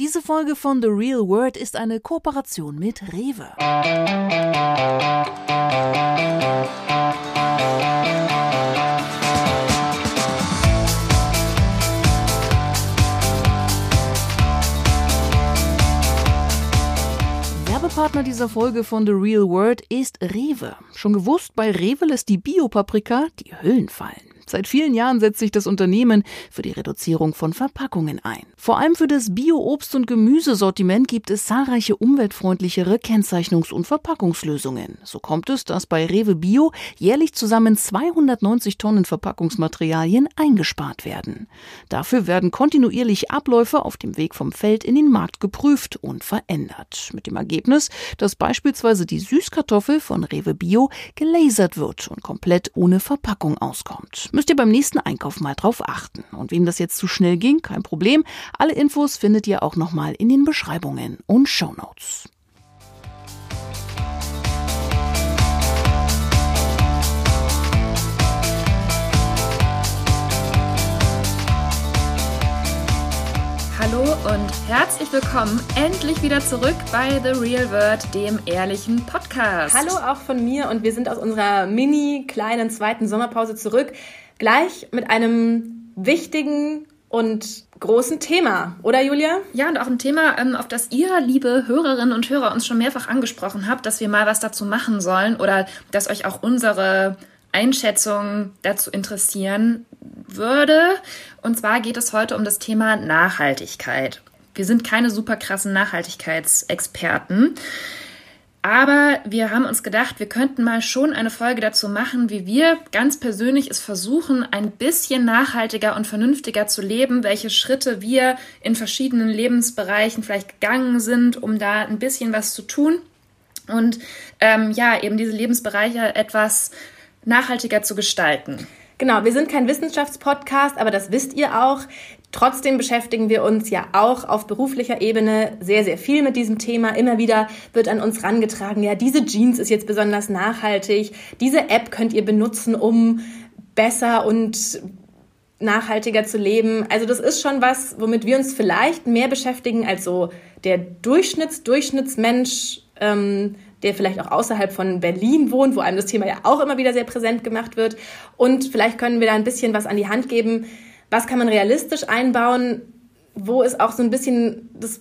Diese Folge von The Real World ist eine Kooperation mit Rewe. Werbepartner dieser Folge von The Real World ist Rewe. Schon gewusst, bei Rewe lässt die Biopaprika die Hüllen fallen. Seit vielen Jahren setzt sich das Unternehmen für die Reduzierung von Verpackungen ein. Vor allem für das Bio-Obst- und Gemüsesortiment gibt es zahlreiche umweltfreundlichere Kennzeichnungs- und Verpackungslösungen. So kommt es, dass bei Rewe Bio jährlich zusammen 290 Tonnen Verpackungsmaterialien eingespart werden. Dafür werden kontinuierlich Abläufe auf dem Weg vom Feld in den Markt geprüft und verändert. Mit dem Ergebnis, dass beispielsweise die Süßkartoffel von Rewe Bio gelasert wird und komplett ohne Verpackung auskommt müsst ihr beim nächsten Einkauf mal drauf achten. Und wem das jetzt zu schnell ging, kein Problem. Alle Infos findet ihr auch nochmal in den Beschreibungen und Shownotes. Hallo und herzlich willkommen endlich wieder zurück bei The Real World, dem ehrlichen Podcast. Hallo auch von mir und wir sind aus unserer mini kleinen zweiten Sommerpause zurück gleich mit einem wichtigen und großen Thema, oder Julia? Ja, und auch ein Thema, ähm, auf das ihr, liebe Hörerinnen und Hörer, uns schon mehrfach angesprochen habt, dass wir mal was dazu machen sollen oder dass euch auch unsere Einschätzung dazu interessieren würde. Und zwar geht es heute um das Thema Nachhaltigkeit. Wir sind keine super krassen Nachhaltigkeitsexperten. Aber wir haben uns gedacht, wir könnten mal schon eine Folge dazu machen, wie wir ganz persönlich es versuchen, ein bisschen nachhaltiger und vernünftiger zu leben, welche Schritte wir in verschiedenen Lebensbereichen vielleicht gegangen sind, um da ein bisschen was zu tun. Und ähm, ja, eben diese Lebensbereiche etwas nachhaltiger zu gestalten. Genau, wir sind kein Wissenschaftspodcast, aber das wisst ihr auch. Trotzdem beschäftigen wir uns ja auch auf beruflicher Ebene sehr, sehr viel mit diesem Thema. Immer wieder wird an uns rangetragen, ja, diese Jeans ist jetzt besonders nachhaltig. Diese App könnt ihr benutzen, um besser und nachhaltiger zu leben. Also das ist schon was, womit wir uns vielleicht mehr beschäftigen als so der Durchschnitts Durchschnittsmensch, ähm, der vielleicht auch außerhalb von Berlin wohnt, wo einem das Thema ja auch immer wieder sehr präsent gemacht wird. Und vielleicht können wir da ein bisschen was an die Hand geben, was kann man realistisch einbauen, wo ist auch so ein bisschen das,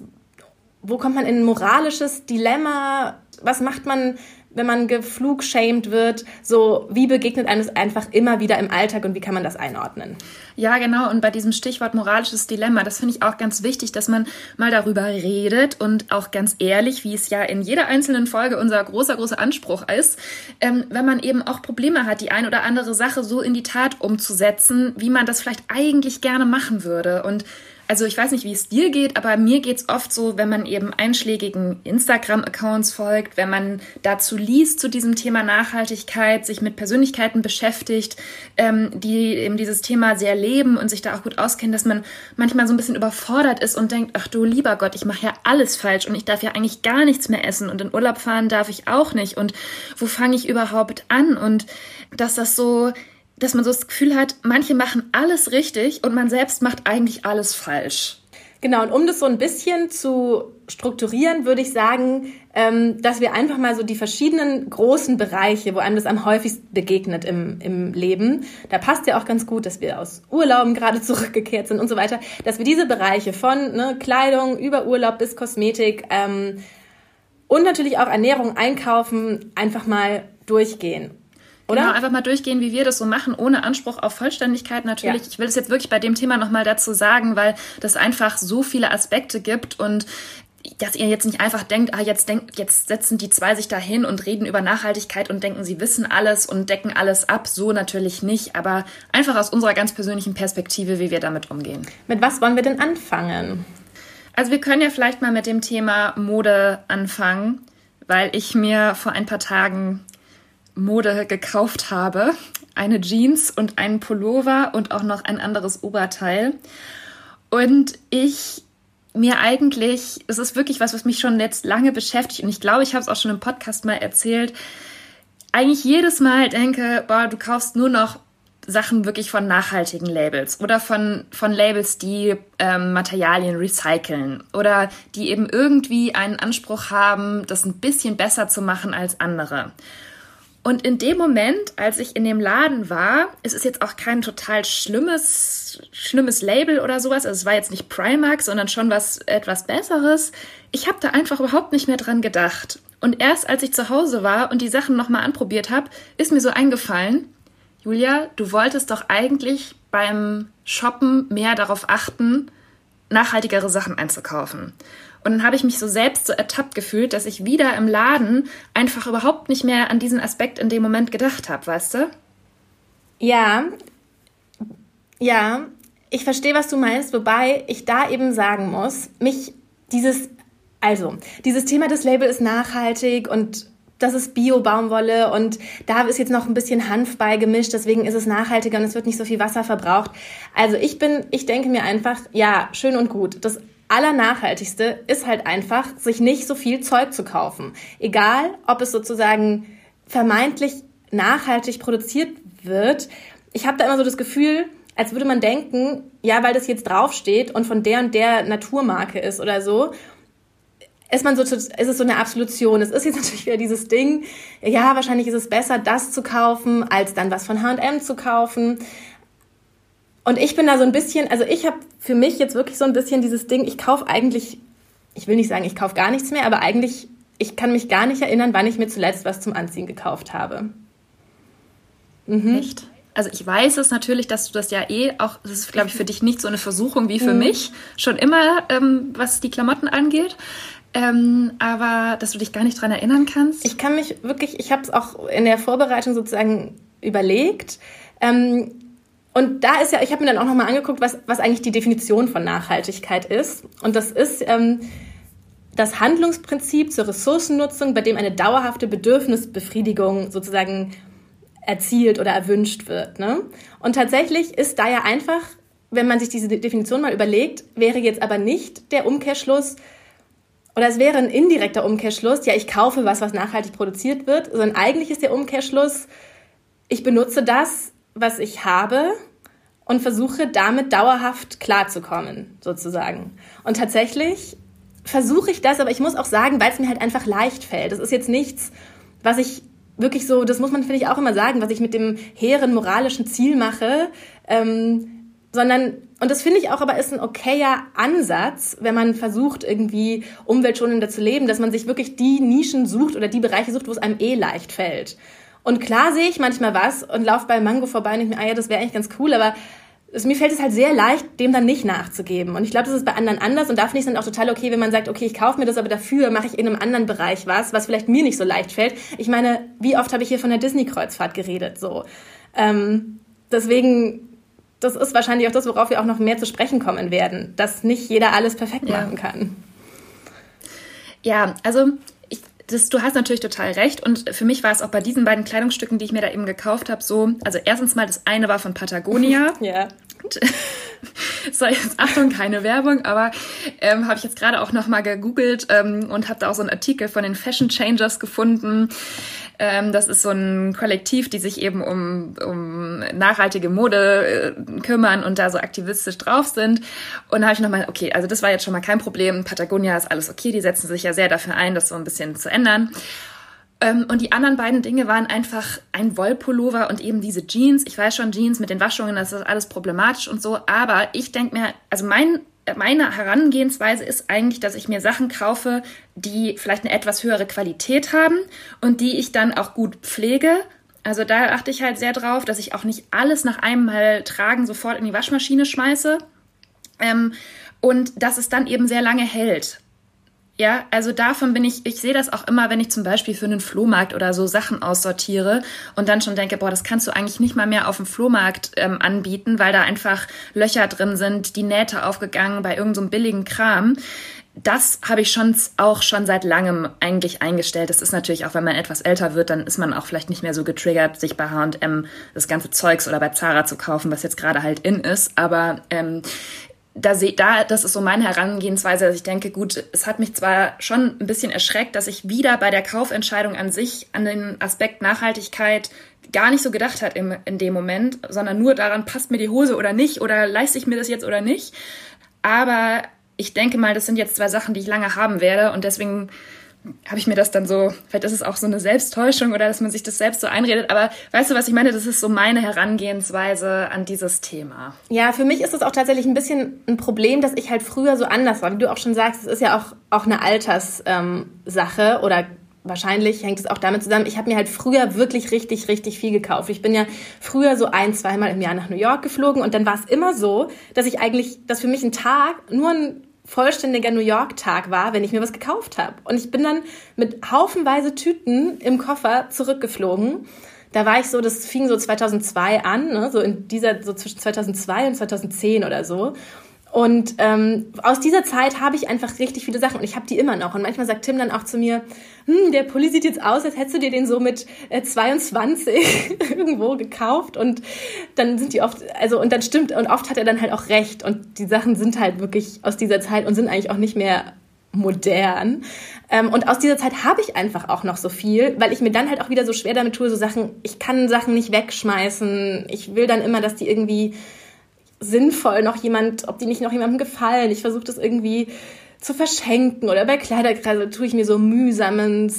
wo kommt man in ein moralisches Dilemma, was macht man, wenn man geflugshamed wird, so wie begegnet einem das einfach immer wieder im Alltag und wie kann man das einordnen? Ja, genau. Und bei diesem Stichwort moralisches Dilemma, das finde ich auch ganz wichtig, dass man mal darüber redet und auch ganz ehrlich, wie es ja in jeder einzelnen Folge unser großer, großer Anspruch ist, ähm, wenn man eben auch Probleme hat, die ein oder andere Sache so in die Tat umzusetzen, wie man das vielleicht eigentlich gerne machen würde. Und also ich weiß nicht, wie es dir geht, aber mir geht es oft so, wenn man eben einschlägigen Instagram-Accounts folgt, wenn man dazu liest zu diesem Thema Nachhaltigkeit, sich mit Persönlichkeiten beschäftigt, ähm, die eben dieses Thema sehr leben und sich da auch gut auskennen, dass man manchmal so ein bisschen überfordert ist und denkt, ach du lieber Gott, ich mache ja alles falsch und ich darf ja eigentlich gar nichts mehr essen und in Urlaub fahren darf ich auch nicht. Und wo fange ich überhaupt an? Und dass das so dass man so das Gefühl hat, manche machen alles richtig und man selbst macht eigentlich alles falsch. Genau, und um das so ein bisschen zu strukturieren, würde ich sagen, ähm, dass wir einfach mal so die verschiedenen großen Bereiche, wo einem das am häufigsten begegnet im, im Leben, da passt ja auch ganz gut, dass wir aus Urlauben gerade zurückgekehrt sind und so weiter, dass wir diese Bereiche von ne, Kleidung über Urlaub bis Kosmetik ähm, und natürlich auch Ernährung, Einkaufen einfach mal durchgehen. Oder? Genau, einfach mal durchgehen, wie wir das so machen, ohne Anspruch auf Vollständigkeit natürlich. Ja. Ich will es jetzt wirklich bei dem Thema nochmal dazu sagen, weil das einfach so viele Aspekte gibt und dass ihr jetzt nicht einfach denkt, ah, jetzt, denkt, jetzt setzen die zwei sich da hin und reden über Nachhaltigkeit und denken, sie wissen alles und decken alles ab. So natürlich nicht, aber einfach aus unserer ganz persönlichen Perspektive, wie wir damit umgehen. Mit was wollen wir denn anfangen? Also wir können ja vielleicht mal mit dem Thema Mode anfangen, weil ich mir vor ein paar Tagen Mode gekauft habe. Eine Jeans und einen Pullover und auch noch ein anderes Oberteil. Und ich mir eigentlich, es ist wirklich was, was mich schon jetzt lange beschäftigt und ich glaube, ich habe es auch schon im Podcast mal erzählt, eigentlich jedes Mal denke, boah, du kaufst nur noch Sachen wirklich von nachhaltigen Labels oder von, von Labels, die ähm, Materialien recyceln oder die eben irgendwie einen Anspruch haben, das ein bisschen besser zu machen als andere. Und in dem Moment, als ich in dem Laden war, es ist jetzt auch kein total schlimmes, schlimmes Label oder sowas. Also es war jetzt nicht Primark, sondern schon was etwas Besseres. Ich habe da einfach überhaupt nicht mehr dran gedacht. Und erst als ich zu Hause war und die Sachen nochmal anprobiert habe, ist mir so eingefallen, Julia, du wolltest doch eigentlich beim Shoppen mehr darauf achten, nachhaltigere Sachen einzukaufen. Und dann habe ich mich so selbst so ertappt gefühlt, dass ich wieder im Laden einfach überhaupt nicht mehr an diesen Aspekt in dem Moment gedacht habe, weißt du? Ja, ja, ich verstehe, was du meinst, wobei ich da eben sagen muss, mich dieses, also, dieses Thema des Label ist nachhaltig und das ist Bio-Baumwolle und da ist jetzt noch ein bisschen Hanf beigemischt, deswegen ist es nachhaltiger und es wird nicht so viel Wasser verbraucht. Also ich bin, ich denke mir einfach, ja, schön und gut. Das Allernachhaltigste ist halt einfach, sich nicht so viel Zeug zu kaufen. Egal, ob es sozusagen vermeintlich nachhaltig produziert wird. Ich habe da immer so das Gefühl, als würde man denken, ja, weil das jetzt draufsteht und von der und der Naturmarke ist oder so, ist man so, ist es so eine Absolution. Es ist jetzt natürlich wieder dieses Ding, ja, wahrscheinlich ist es besser, das zu kaufen, als dann was von H&M zu kaufen. Und ich bin da so ein bisschen, also ich habe für mich jetzt wirklich so ein bisschen dieses Ding, ich kaufe eigentlich, ich will nicht sagen, ich kaufe gar nichts mehr, aber eigentlich, ich kann mich gar nicht erinnern, wann ich mir zuletzt was zum Anziehen gekauft habe. Mhm. Echt? Also ich weiß es natürlich, dass du das ja eh auch, das ist, glaube ich, für dich nicht so eine Versuchung wie für mhm. mich, schon immer, ähm, was die Klamotten angeht. Ähm, aber dass du dich gar nicht dran erinnern kannst. Ich kann mich wirklich, ich habe es auch in der Vorbereitung sozusagen überlegt. Ähm, und da ist ja, ich habe mir dann auch nochmal angeguckt, was, was eigentlich die Definition von Nachhaltigkeit ist. Und das ist ähm, das Handlungsprinzip zur Ressourcennutzung, bei dem eine dauerhafte Bedürfnisbefriedigung sozusagen erzielt oder erwünscht wird. Ne? Und tatsächlich ist da ja einfach, wenn man sich diese Definition mal überlegt, wäre jetzt aber nicht der Umkehrschluss, oder es wäre ein indirekter Umkehrschluss, ja, ich kaufe was, was nachhaltig produziert wird, sondern eigentlich ist der Umkehrschluss, ich benutze das, was ich habe und versuche damit dauerhaft klarzukommen, sozusagen. Und tatsächlich versuche ich das, aber ich muss auch sagen, weil es mir halt einfach leicht fällt. Das ist jetzt nichts, was ich wirklich so, das muss man, finde ich, auch immer sagen, was ich mit dem hehren moralischen Ziel mache, ähm, sondern, und das finde ich auch aber ist ein okayer Ansatz, wenn man versucht, irgendwie umweltschonender zu leben, dass man sich wirklich die Nischen sucht oder die Bereiche sucht, wo es einem eh leicht fällt. Und klar sehe ich manchmal was und laufe bei Mango vorbei und denke mir, ah ja, das wäre eigentlich ganz cool, aber es, mir fällt es halt sehr leicht, dem dann nicht nachzugeben. Und ich glaube, das ist bei anderen anders und da finde ich es dann auch total okay, wenn man sagt, okay, ich kaufe mir das, aber dafür mache ich in einem anderen Bereich was, was vielleicht mir nicht so leicht fällt. Ich meine, wie oft habe ich hier von der Disney-Kreuzfahrt geredet, so. Ähm, deswegen, das ist wahrscheinlich auch das, worauf wir auch noch mehr zu sprechen kommen werden, dass nicht jeder alles perfekt ja. machen kann. Ja, also das, du hast natürlich total recht. Und für mich war es auch bei diesen beiden Kleidungsstücken, die ich mir da eben gekauft habe, so. Also erstens mal, das eine war von Patagonia. ja. So, jetzt Achtung, keine Werbung, aber ähm, habe ich jetzt gerade auch nochmal gegoogelt ähm, und habe da auch so einen Artikel von den Fashion Changers gefunden. Ähm, das ist so ein Kollektiv, die sich eben um, um nachhaltige Mode äh, kümmern und da so aktivistisch drauf sind. Und da habe ich nochmal, okay, also das war jetzt schon mal kein Problem. Patagonia ist alles okay, die setzen sich ja sehr dafür ein, das so ein bisschen zu ändern. Ähm, und die anderen beiden Dinge waren einfach ein Wollpullover und eben diese Jeans. Ich weiß schon, Jeans mit den Waschungen, das ist alles problematisch und so. Aber ich denke mir, also mein meine Herangehensweise ist eigentlich, dass ich mir Sachen kaufe, die vielleicht eine etwas höhere Qualität haben und die ich dann auch gut pflege. Also da achte ich halt sehr drauf, dass ich auch nicht alles nach einem Mal tragen sofort in die Waschmaschine schmeiße. Ähm, und dass es dann eben sehr lange hält. Ja, also davon bin ich, ich sehe das auch immer, wenn ich zum Beispiel für einen Flohmarkt oder so Sachen aussortiere und dann schon denke, boah, das kannst du eigentlich nicht mal mehr auf dem Flohmarkt ähm, anbieten, weil da einfach Löcher drin sind, die Nähte aufgegangen bei irgendeinem so billigen Kram. Das habe ich schon auch schon seit langem eigentlich eingestellt. Das ist natürlich auch, wenn man etwas älter wird, dann ist man auch vielleicht nicht mehr so getriggert, sich bei H&M das ganze Zeugs oder bei Zara zu kaufen, was jetzt gerade halt in ist. Aber ähm, da sehe da, das ist so meine Herangehensweise, dass ich denke, gut, es hat mich zwar schon ein bisschen erschreckt, dass ich wieder bei der Kaufentscheidung an sich an den Aspekt Nachhaltigkeit gar nicht so gedacht hat im, in dem Moment, sondern nur daran, passt mir die Hose oder nicht oder leiste ich mir das jetzt oder nicht. Aber ich denke mal, das sind jetzt zwei Sachen, die ich lange haben werde und deswegen habe ich mir das dann so, vielleicht ist es auch so eine Selbsttäuschung oder dass man sich das selbst so einredet, aber weißt du, was ich meine? Das ist so meine Herangehensweise an dieses Thema. Ja, für mich ist es auch tatsächlich ein bisschen ein Problem, dass ich halt früher so anders war. Wie du auch schon sagst, es ist ja auch, auch eine Alterssache ähm, oder wahrscheinlich hängt es auch damit zusammen, ich habe mir halt früher wirklich richtig, richtig viel gekauft. Ich bin ja früher so ein, zweimal im Jahr nach New York geflogen und dann war es immer so, dass ich eigentlich, dass für mich ein Tag nur ein vollständiger New York-Tag war, wenn ich mir was gekauft habe. Und ich bin dann mit haufenweise Tüten im Koffer zurückgeflogen. Da war ich so, das fing so 2002 an, ne? so in dieser, so zwischen 2002 und 2010 oder so. Und ähm, aus dieser Zeit habe ich einfach richtig viele Sachen und ich habe die immer noch. Und manchmal sagt Tim dann auch zu mir, hm, der Pulli sieht jetzt aus, als hättest du dir den so mit äh, 22 irgendwo gekauft. Und dann sind die oft, also und dann stimmt, und oft hat er dann halt auch recht. Und die Sachen sind halt wirklich aus dieser Zeit und sind eigentlich auch nicht mehr modern. Ähm, und aus dieser Zeit habe ich einfach auch noch so viel, weil ich mir dann halt auch wieder so schwer damit tue, so Sachen, ich kann Sachen nicht wegschmeißen. Ich will dann immer, dass die irgendwie sinnvoll noch jemand, ob die nicht noch jemandem gefallen. Ich versuche das irgendwie zu verschenken oder bei Kleiderkreise tue ich mir so mühsamen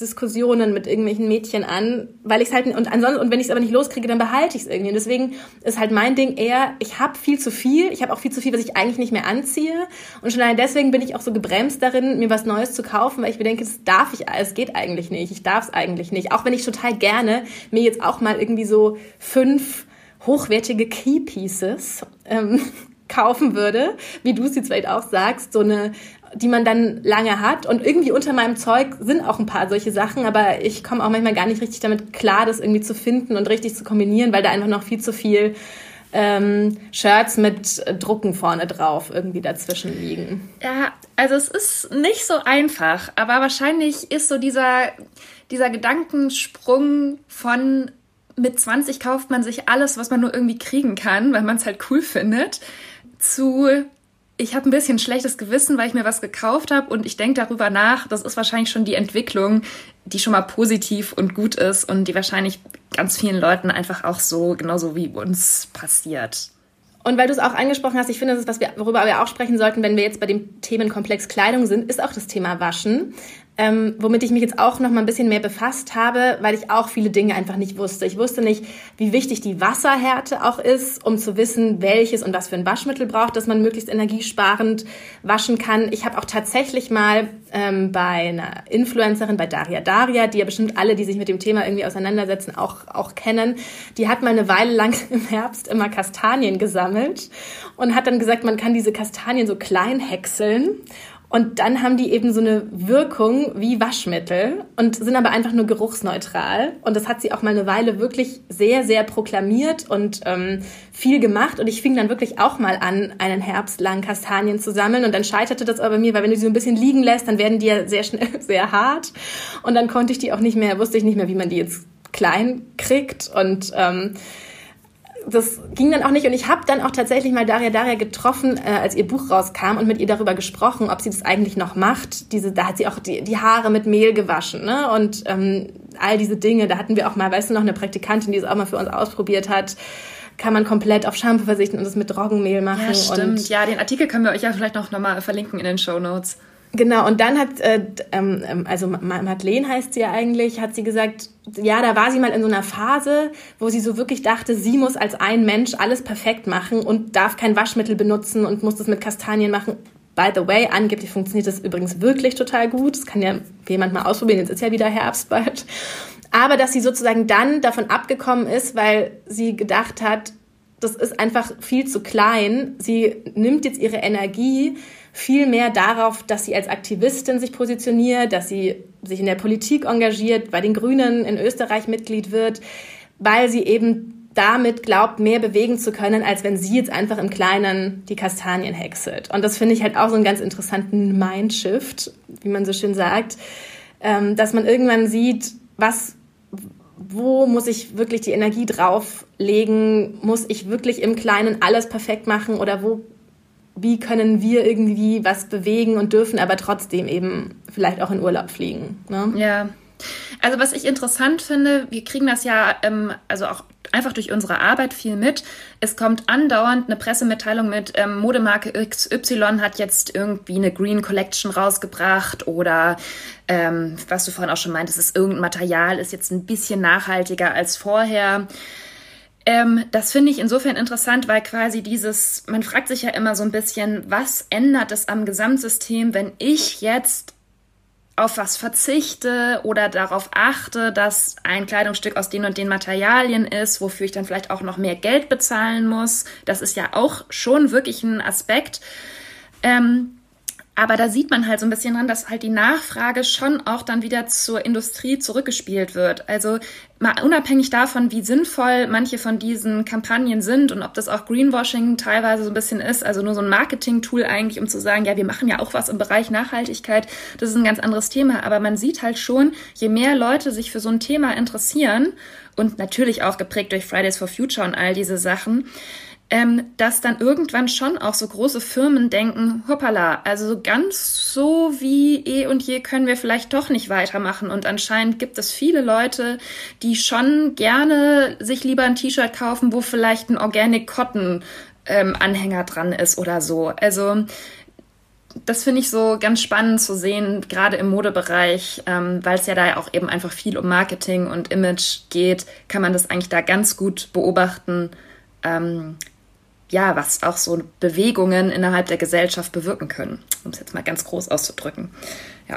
Diskussionen mit irgendwelchen Mädchen an, weil ich es halt und ansonsten und wenn ich es aber nicht loskriege, dann behalte ich es irgendwie. Und deswegen ist halt mein Ding eher, ich habe viel zu viel, ich habe auch viel zu viel, was ich eigentlich nicht mehr anziehe und schon allein deswegen bin ich auch so gebremst darin, mir was Neues zu kaufen, weil ich mir denke, das darf ich, es geht eigentlich nicht, ich darf es eigentlich nicht. Auch wenn ich total gerne mir jetzt auch mal irgendwie so fünf hochwertige Keypieces ähm, kaufen würde, wie du es jetzt vielleicht auch sagst, so eine, die man dann lange hat. Und irgendwie unter meinem Zeug sind auch ein paar solche Sachen, aber ich komme auch manchmal gar nicht richtig damit klar, das irgendwie zu finden und richtig zu kombinieren, weil da einfach noch viel zu viel ähm, Shirts mit Drucken vorne drauf irgendwie dazwischen liegen. Ja, also es ist nicht so einfach, aber wahrscheinlich ist so dieser, dieser Gedankensprung von mit 20 kauft man sich alles, was man nur irgendwie kriegen kann, weil man es halt cool findet, zu ich habe ein bisschen schlechtes Gewissen, weil ich mir was gekauft habe und ich denke darüber nach. Das ist wahrscheinlich schon die Entwicklung, die schon mal positiv und gut ist und die wahrscheinlich ganz vielen Leuten einfach auch so, genauso wie uns passiert. Und weil du es auch angesprochen hast, ich finde, das ist was wir, worüber wir auch sprechen sollten, wenn wir jetzt bei dem Themenkomplex Kleidung sind, ist auch das Thema Waschen ähm, womit ich mich jetzt auch noch mal ein bisschen mehr befasst habe, weil ich auch viele Dinge einfach nicht wusste. Ich wusste nicht, wie wichtig die Wasserhärte auch ist, um zu wissen, welches und was für ein Waschmittel braucht, dass man möglichst energiesparend waschen kann. Ich habe auch tatsächlich mal ähm, bei einer Influencerin, bei Daria Daria, die ja bestimmt alle, die sich mit dem Thema irgendwie auseinandersetzen, auch, auch kennen, die hat mal eine Weile lang im Herbst immer Kastanien gesammelt und hat dann gesagt, man kann diese Kastanien so klein häckseln und dann haben die eben so eine Wirkung wie Waschmittel und sind aber einfach nur geruchsneutral. Und das hat sie auch mal eine Weile wirklich sehr, sehr proklamiert und ähm, viel gemacht. Und ich fing dann wirklich auch mal an, einen Herbst lang Kastanien zu sammeln. Und dann scheiterte das aber bei mir, weil wenn du sie so ein bisschen liegen lässt, dann werden die ja sehr schnell sehr hart. Und dann konnte ich die auch nicht mehr, wusste ich nicht mehr, wie man die jetzt klein kriegt. Und ähm, das ging dann auch nicht. Und ich habe dann auch tatsächlich mal Daria Daria getroffen, äh, als ihr Buch rauskam und mit ihr darüber gesprochen, ob sie das eigentlich noch macht. Diese, da hat sie auch die, die Haare mit Mehl gewaschen, ne? Und ähm, all diese Dinge. Da hatten wir auch mal, weißt du noch, eine Praktikantin, die es auch mal für uns ausprobiert hat kann man komplett auf Shampoo verzichten und es mit Roggenmehl machen. Ja, stimmt. Und ja, den Artikel können wir euch ja vielleicht noch nochmal verlinken in den Show Notes. Genau, und dann hat, äh, ähm, ähm also Madeleine heißt sie ja eigentlich, hat sie gesagt, ja, da war sie mal in so einer Phase, wo sie so wirklich dachte, sie muss als ein Mensch alles perfekt machen und darf kein Waschmittel benutzen und muss das mit Kastanien machen. By the way, angeblich funktioniert das übrigens wirklich total gut. Das kann ja jemand mal ausprobieren, jetzt ist ja wieder Herbst bald. Aber dass sie sozusagen dann davon abgekommen ist, weil sie gedacht hat, das ist einfach viel zu klein. Sie nimmt jetzt ihre Energie viel mehr darauf, dass sie als Aktivistin sich positioniert, dass sie sich in der Politik engagiert, bei den Grünen in Österreich Mitglied wird, weil sie eben damit glaubt, mehr bewegen zu können, als wenn sie jetzt einfach im Kleinen die Kastanien häckselt. Und das finde ich halt auch so einen ganz interessanten Mindshift, wie man so schön sagt, ähm, dass man irgendwann sieht, was wo muss ich wirklich die Energie drauflegen? Muss ich wirklich im Kleinen alles perfekt machen oder wo wie können wir irgendwie was bewegen und dürfen aber trotzdem eben vielleicht auch in Urlaub fliegen. Ne? Ja. Also was ich interessant finde, wir kriegen das ja ähm, also auch einfach durch unsere Arbeit viel mit. Es kommt andauernd eine Pressemitteilung mit, ähm, Modemarke XY hat jetzt irgendwie eine Green Collection rausgebracht oder ähm, was du vorhin auch schon meintest, ist irgendein Material ist jetzt ein bisschen nachhaltiger als vorher. Ähm, das finde ich insofern interessant, weil quasi dieses, man fragt sich ja immer so ein bisschen, was ändert es am Gesamtsystem, wenn ich jetzt auf was verzichte oder darauf achte, dass ein Kleidungsstück aus den und den Materialien ist, wofür ich dann vielleicht auch noch mehr Geld bezahlen muss. Das ist ja auch schon wirklich ein Aspekt. Ähm, aber da sieht man halt so ein bisschen dran, dass halt die Nachfrage schon auch dann wieder zur Industrie zurückgespielt wird. Also mal unabhängig davon, wie sinnvoll manche von diesen Kampagnen sind und ob das auch Greenwashing teilweise so ein bisschen ist, also nur so ein Marketing-Tool eigentlich, um zu sagen, ja, wir machen ja auch was im Bereich Nachhaltigkeit, das ist ein ganz anderes Thema. Aber man sieht halt schon, je mehr Leute sich für so ein Thema interessieren und natürlich auch geprägt durch Fridays for Future und all diese Sachen, ähm, dass dann irgendwann schon auch so große Firmen denken, hoppala, also ganz so wie eh und je können wir vielleicht doch nicht weitermachen. Und anscheinend gibt es viele Leute, die schon gerne sich lieber ein T-Shirt kaufen, wo vielleicht ein Organic Cotton ähm, Anhänger dran ist oder so. Also das finde ich so ganz spannend zu sehen, gerade im Modebereich, ähm, weil es ja da auch eben einfach viel um Marketing und Image geht, kann man das eigentlich da ganz gut beobachten, ähm, ja, was auch so Bewegungen innerhalb der Gesellschaft bewirken können, um es jetzt mal ganz groß auszudrücken. Ja.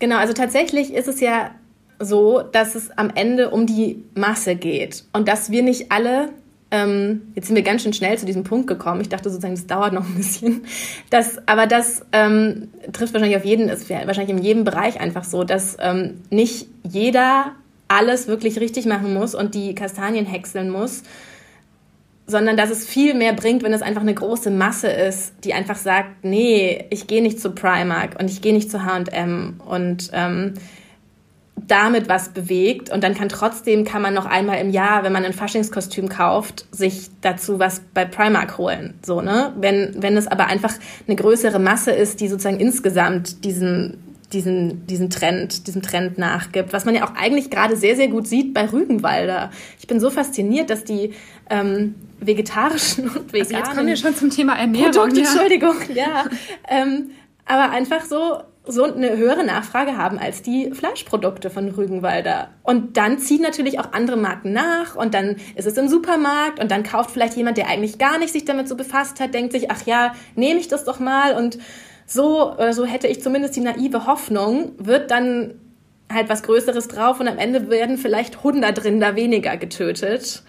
Genau, also tatsächlich ist es ja so, dass es am Ende um die Masse geht und dass wir nicht alle ähm, jetzt sind wir ganz schön schnell zu diesem Punkt gekommen. Ich dachte sozusagen, das dauert noch ein bisschen. Das, aber das ähm, trifft wahrscheinlich auf jeden, ist wahrscheinlich in jedem Bereich einfach so, dass ähm, nicht jeder alles wirklich richtig machen muss und die Kastanien häckseln muss, sondern dass es viel mehr bringt, wenn es einfach eine große Masse ist, die einfach sagt, nee, ich gehe nicht zu Primark und ich gehe nicht zu H&M und ähm, damit was bewegt und dann kann trotzdem, kann man noch einmal im Jahr, wenn man ein Faschingskostüm kauft, sich dazu was bei Primark holen, so, ne? Wenn, wenn es aber einfach eine größere Masse ist, die sozusagen insgesamt diesen, diesen, diesen Trend, diesem Trend nachgibt, was man ja auch eigentlich gerade sehr, sehr gut sieht bei Rügenwalder. Ich bin so fasziniert, dass die ähm, vegetarischen und veganen. Also jetzt kommen wir schon zum Thema Ernährung. Produkte, ja. Entschuldigung, ja. ähm, aber einfach so, so eine höhere Nachfrage haben als die Fleischprodukte von Rügenwalder. Und dann ziehen natürlich auch andere Marken nach und dann ist es im Supermarkt und dann kauft vielleicht jemand, der eigentlich gar nicht sich damit so befasst hat, denkt sich, ach ja, nehme ich das doch mal und so, oder so hätte ich zumindest die naive Hoffnung, wird dann halt was Größeres drauf und am Ende werden vielleicht 100 Rinder weniger getötet,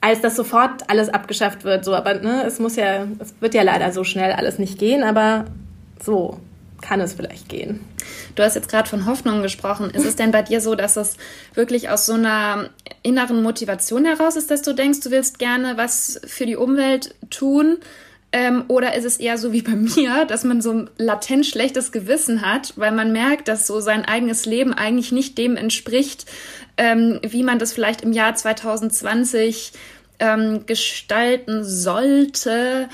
als dass sofort alles abgeschafft wird. So, aber ne, es muss ja, es wird ja leider so schnell alles nicht gehen, aber so kann es vielleicht gehen. Du hast jetzt gerade von Hoffnung gesprochen. Ist es denn bei dir so, dass es wirklich aus so einer inneren Motivation heraus ist, dass du denkst, du willst gerne was für die Umwelt tun? Ähm, oder ist es eher so wie bei mir, dass man so ein latent schlechtes Gewissen hat, weil man merkt, dass so sein eigenes Leben eigentlich nicht dem entspricht, ähm, wie man das vielleicht im Jahr 2020 ähm, gestalten sollte,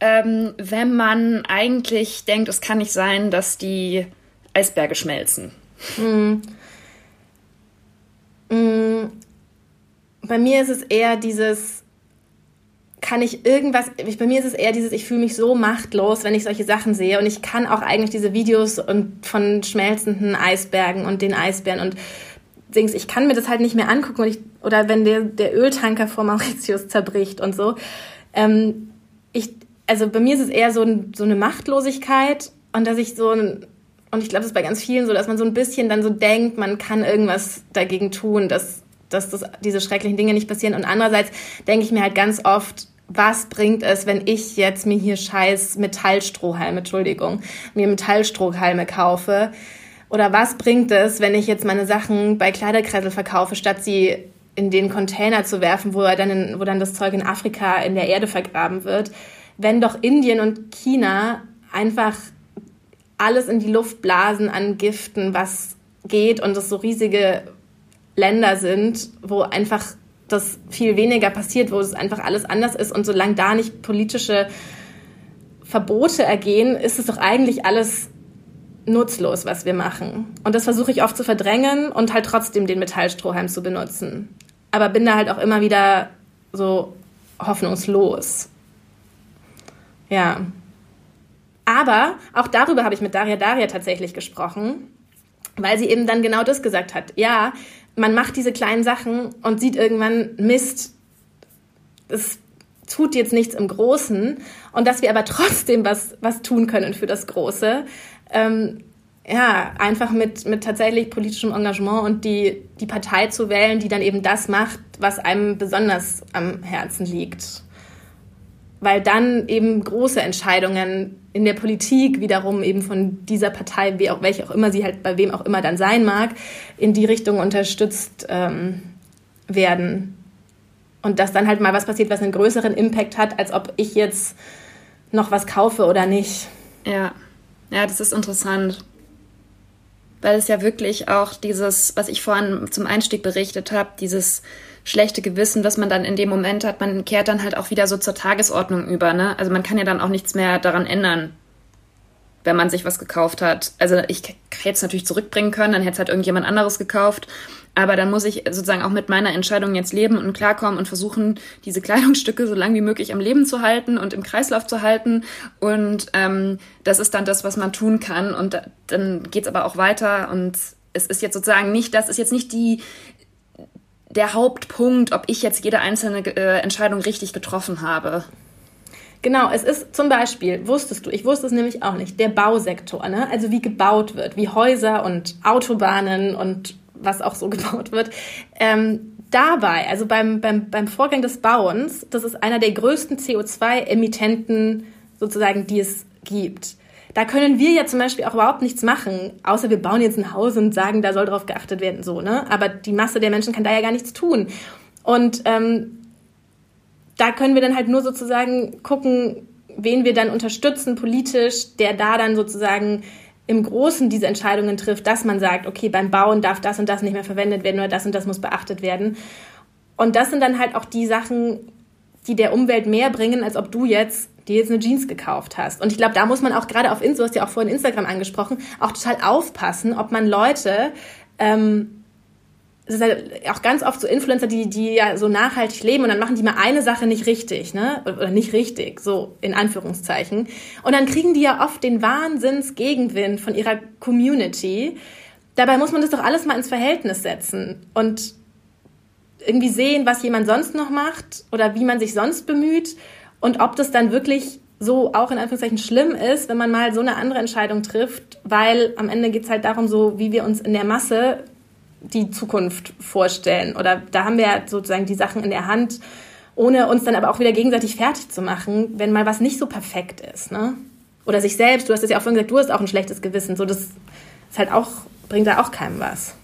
ähm, wenn man eigentlich denkt, es kann nicht sein, dass die Eisberge schmelzen. Mm. Mm. Bei mir ist es eher dieses, kann ich irgendwas, ich, bei mir ist es eher dieses, ich fühle mich so machtlos, wenn ich solche Sachen sehe und ich kann auch eigentlich diese Videos und von schmelzenden Eisbergen und den Eisbären und Dings, ich kann mir das halt nicht mehr angucken und ich, oder wenn der, der Öltanker vor Mauritius zerbricht und so. Ähm, ich, also bei mir ist es eher so, so eine Machtlosigkeit und dass ich so ein, und ich glaube, das ist bei ganz vielen so, dass man so ein bisschen dann so denkt, man kann irgendwas dagegen tun, dass, dass das, diese schrecklichen Dinge nicht passieren. Und andererseits denke ich mir halt ganz oft, was bringt es, wenn ich jetzt mir hier scheiß Metallstrohhalme, Entschuldigung, mir Metallstrohhalme kaufe? Oder was bringt es, wenn ich jetzt meine Sachen bei Kleiderkreisel verkaufe, statt sie in den Container zu werfen, wo dann, in, wo dann das Zeug in Afrika in der Erde vergraben wird? Wenn doch Indien und China einfach alles in die Luft blasen an Giften, was geht und es so riesige Länder sind, wo einfach das viel weniger passiert, wo es einfach alles anders ist und solange da nicht politische Verbote ergehen, ist es doch eigentlich alles nutzlos, was wir machen. Und das versuche ich oft zu verdrängen und halt trotzdem den Metallstrohhalm zu benutzen. Aber bin da halt auch immer wieder so hoffnungslos. Ja. Aber auch darüber habe ich mit Daria Daria tatsächlich gesprochen, weil sie eben dann genau das gesagt hat. Ja, man macht diese kleinen Sachen und sieht irgendwann, Mist, es tut jetzt nichts im Großen und dass wir aber trotzdem was, was tun können für das Große ähm, ja, einfach mit, mit tatsächlich politischem Engagement und die, die Partei zu wählen, die dann eben das macht, was einem besonders am Herzen liegt. Weil dann eben große Entscheidungen in der Politik wiederum eben von dieser Partei, wie auch, welche auch immer sie halt bei wem auch immer dann sein mag, in die Richtung unterstützt ähm, werden. Und dass dann halt mal was passiert, was einen größeren Impact hat, als ob ich jetzt noch was kaufe oder nicht. Ja. Ja, das ist interessant. Weil es ja wirklich auch dieses, was ich vorhin zum Einstieg berichtet habe, dieses schlechte Gewissen, was man dann in dem Moment hat, man kehrt dann halt auch wieder so zur Tagesordnung über. Ne? Also man kann ja dann auch nichts mehr daran ändern, wenn man sich was gekauft hat. Also ich hätte es natürlich zurückbringen können, dann hätte es halt irgendjemand anderes gekauft. Aber dann muss ich sozusagen auch mit meiner Entscheidung jetzt leben und klarkommen und versuchen, diese Kleidungsstücke so lange wie möglich am Leben zu halten und im Kreislauf zu halten. Und ähm, das ist dann das, was man tun kann. Und dann geht's aber auch weiter. Und es ist jetzt sozusagen nicht, das ist jetzt nicht die der Hauptpunkt, ob ich jetzt jede einzelne äh, Entscheidung richtig getroffen habe. Genau, es ist zum Beispiel, wusstest du, ich wusste es nämlich auch nicht, der Bausektor, ne? also wie gebaut wird, wie Häuser und Autobahnen und was auch so gebaut wird. Ähm, dabei, also beim, beim, beim Vorgang des Bauens, das ist einer der größten CO2-Emittenten sozusagen, die es gibt. Da können wir ja zum Beispiel auch überhaupt nichts machen, außer wir bauen jetzt ein Haus und sagen, da soll drauf geachtet werden, so, ne? Aber die Masse der Menschen kann da ja gar nichts tun. Und ähm, da können wir dann halt nur sozusagen gucken, wen wir dann unterstützen politisch, der da dann sozusagen im Großen diese Entscheidungen trifft, dass man sagt, okay, beim Bauen darf das und das nicht mehr verwendet werden oder das und das muss beachtet werden. Und das sind dann halt auch die Sachen, die der Umwelt mehr bringen, als ob du jetzt dir jetzt eine Jeans gekauft hast. Und ich glaube, da muss man auch gerade auf Insta, du hast ja auch vorhin Instagram angesprochen, auch total aufpassen, ob man Leute ähm, es ist halt auch ganz oft so Influencer, die, die ja so nachhaltig leben und dann machen die mal eine Sache nicht richtig, ne? Oder nicht richtig, so in Anführungszeichen. Und dann kriegen die ja oft den Wahnsinns-Gegenwind von ihrer Community. Dabei muss man das doch alles mal ins Verhältnis setzen und irgendwie sehen, was jemand sonst noch macht oder wie man sich sonst bemüht und ob das dann wirklich so auch in Anführungszeichen schlimm ist, wenn man mal so eine andere Entscheidung trifft, weil am Ende geht's halt darum, so wie wir uns in der Masse die Zukunft vorstellen. Oder da haben wir sozusagen die Sachen in der Hand, ohne uns dann aber auch wieder gegenseitig fertig zu machen, wenn mal was nicht so perfekt ist. Ne? Oder sich selbst, du hast es ja auch vorhin gesagt, du hast auch ein schlechtes Gewissen. So, das ist halt auch, bringt da auch keinem was.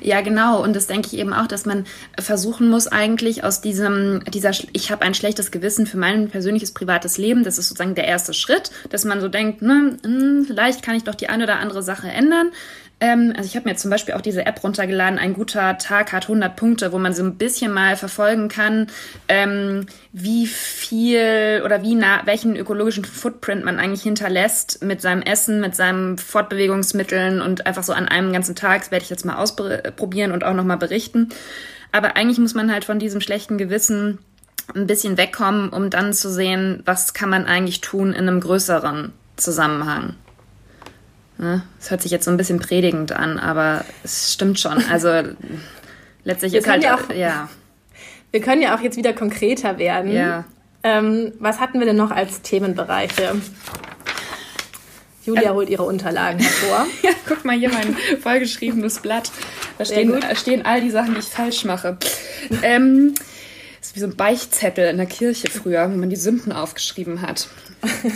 Ja, genau. Und das denke ich eben auch, dass man versuchen muss, eigentlich aus diesem, dieser, ich habe ein schlechtes Gewissen für mein persönliches privates Leben, das ist sozusagen der erste Schritt, dass man so denkt, ne, hm, vielleicht kann ich doch die eine oder andere Sache ändern. Ähm, also ich habe mir zum Beispiel auch diese App runtergeladen. Ein guter Tag hat 100 Punkte, wo man so ein bisschen mal verfolgen kann, ähm, wie viel oder wie nah, welchen ökologischen Footprint man eigentlich hinterlässt mit seinem Essen, mit seinen Fortbewegungsmitteln und einfach so an einem ganzen Tag. Das werde ich jetzt mal ausprobieren und auch nochmal berichten. Aber eigentlich muss man halt von diesem schlechten Gewissen ein bisschen wegkommen, um dann zu sehen, was kann man eigentlich tun in einem größeren Zusammenhang. Ne? Es hört sich jetzt so ein bisschen predigend an, aber es stimmt schon. Also letztlich wir ist halt, ja, auch, ja. Wir können ja auch jetzt wieder konkreter werden. Ja. Ähm, was hatten wir denn noch als Themenbereiche? Julia holt ihre Unterlagen hervor. ja, guck mal hier mein vollgeschriebenes Blatt. Da stehen, stehen all die Sachen, die ich falsch mache. Ähm, wie so ein Beichtzettel in der Kirche früher, wo man die Sünden aufgeschrieben hat.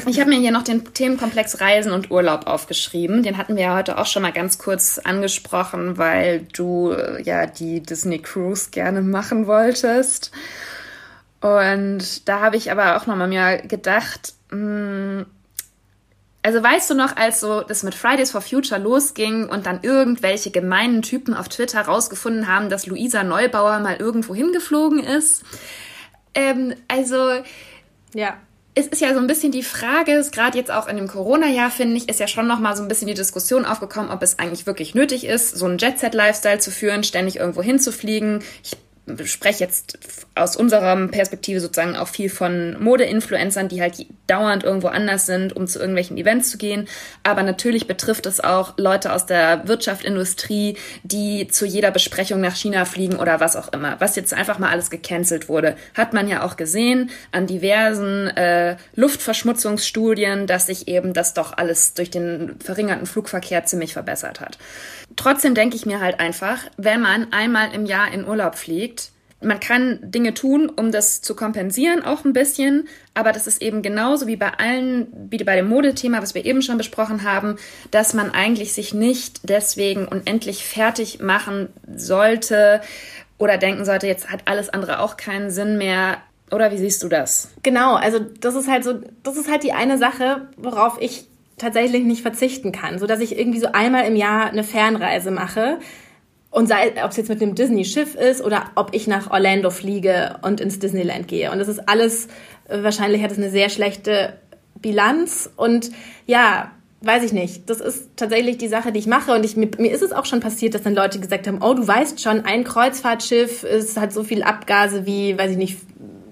Ich habe mir hier noch den Themenkomplex Reisen und Urlaub aufgeschrieben. Den hatten wir ja heute auch schon mal ganz kurz angesprochen, weil du äh, ja die Disney Cruise gerne machen wolltest. Und da habe ich aber auch noch mal mir gedacht, mh, hm, also weißt du noch, als so das mit Fridays for Future losging und dann irgendwelche gemeinen Typen auf Twitter rausgefunden haben, dass Luisa Neubauer mal irgendwo hingeflogen ist? Ähm, also ja es ist ja so ein bisschen die Frage, gerade jetzt auch in dem Corona-Jahr, finde ich, ist ja schon nochmal so ein bisschen die Diskussion aufgekommen, ob es eigentlich wirklich nötig ist, so einen Jet-Set-Lifestyle zu führen, ständig irgendwo hinzufliegen. Ich spreche jetzt aus unserer Perspektive sozusagen auch viel von Mode-Influencern, die halt dauernd irgendwo anders sind, um zu irgendwelchen Events zu gehen. Aber natürlich betrifft es auch Leute aus der Wirtschaft, Industrie, die zu jeder Besprechung nach China fliegen oder was auch immer. Was jetzt einfach mal alles gecancelt wurde, hat man ja auch gesehen an diversen äh, Luftverschmutzungsstudien, dass sich eben das doch alles durch den verringerten Flugverkehr ziemlich verbessert hat. Trotzdem denke ich mir halt einfach, wenn man einmal im Jahr in Urlaub fliegt, man kann Dinge tun, um das zu kompensieren, auch ein bisschen, aber das ist eben genauso wie bei allen, wie bei dem Modethema, was wir eben schon besprochen haben, dass man eigentlich sich nicht deswegen unendlich fertig machen sollte oder denken sollte, jetzt hat alles andere auch keinen Sinn mehr. Oder wie siehst du das? Genau, also das ist halt so, das ist halt die eine Sache, worauf ich tatsächlich nicht verzichten kann, so dass ich irgendwie so einmal im Jahr eine Fernreise mache. Und sei, ob es jetzt mit einem Disney-Schiff ist oder ob ich nach Orlando fliege und ins Disneyland gehe. Und das ist alles, äh, wahrscheinlich hat es eine sehr schlechte Bilanz. Und ja, weiß ich nicht. Das ist tatsächlich die Sache, die ich mache. Und ich, mir, mir ist es auch schon passiert, dass dann Leute gesagt haben, oh, du weißt schon, ein Kreuzfahrtschiff ist, hat so viel Abgase wie, weiß ich nicht,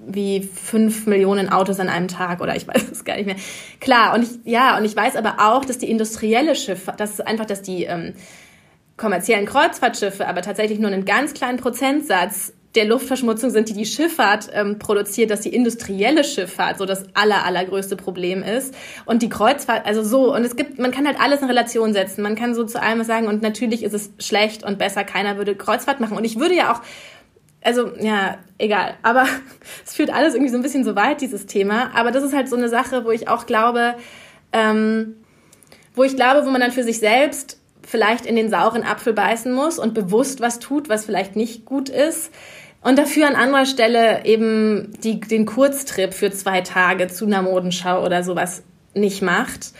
wie fünf Millionen Autos an einem Tag oder ich weiß es gar nicht mehr. Klar, und ich, ja, und ich weiß aber auch, dass die industrielle Schifffahrt, das ist einfach, dass die ähm, kommerziellen Kreuzfahrtschiffe aber tatsächlich nur einen ganz kleinen Prozentsatz der Luftverschmutzung sind, die die Schifffahrt ähm, produziert, dass die industrielle Schifffahrt so das aller, allergrößte Problem ist. Und die Kreuzfahrt, also so, und es gibt, man kann halt alles in Relation setzen. Man kann so zu allem sagen, und natürlich ist es schlecht und besser, keiner würde Kreuzfahrt machen. Und ich würde ja auch also ja, egal. Aber es führt alles irgendwie so ein bisschen so weit, dieses Thema. Aber das ist halt so eine Sache, wo ich auch glaube, ähm, wo ich glaube, wo man dann für sich selbst vielleicht in den sauren Apfel beißen muss und bewusst was tut, was vielleicht nicht gut ist. Und dafür an anderer Stelle eben die, den Kurztrip für zwei Tage zu einer Modenschau oder sowas nicht macht.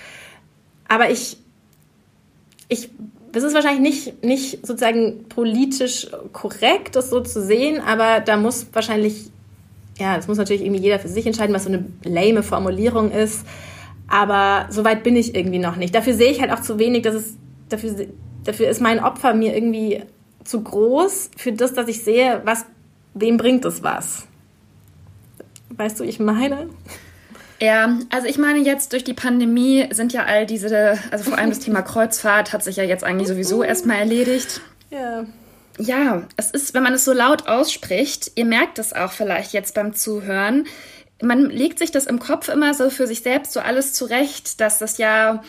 Aber ich, ich das ist wahrscheinlich nicht, nicht sozusagen politisch korrekt, das so zu sehen, aber da muss wahrscheinlich, ja, das muss natürlich irgendwie jeder für sich entscheiden, was so eine lame Formulierung ist. Aber so weit bin ich irgendwie noch nicht. Dafür sehe ich halt auch zu wenig, dass es, dafür, dafür ist mein Opfer mir irgendwie zu groß für das, dass ich sehe, was, wem bringt es was. Weißt du, ich meine? Ja, also ich meine jetzt durch die Pandemie sind ja all diese, also vor allem das Thema Kreuzfahrt hat sich ja jetzt eigentlich sowieso erstmal erledigt. Ja. Ja, es ist, wenn man es so laut ausspricht, ihr merkt es auch vielleicht jetzt beim Zuhören, man legt sich das im Kopf immer so für sich selbst so alles zurecht, dass das ja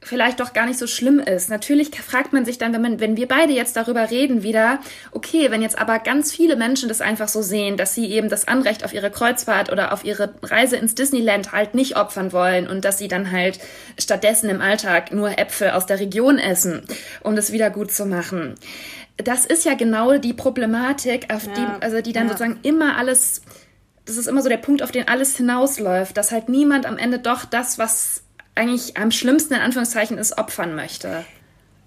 vielleicht doch gar nicht so schlimm ist. Natürlich fragt man sich dann, wenn, man, wenn wir beide jetzt darüber reden, wieder, okay, wenn jetzt aber ganz viele Menschen das einfach so sehen, dass sie eben das Anrecht auf ihre Kreuzfahrt oder auf ihre Reise ins Disneyland halt nicht opfern wollen und dass sie dann halt stattdessen im Alltag nur Äpfel aus der Region essen, um das wieder gut zu machen. Das ist ja genau die Problematik, auf ja. die, also die dann ja. sozusagen immer alles, das ist immer so der Punkt, auf den alles hinausläuft, dass halt niemand am Ende doch das, was eigentlich am schlimmsten in Anführungszeichen ist, opfern möchte.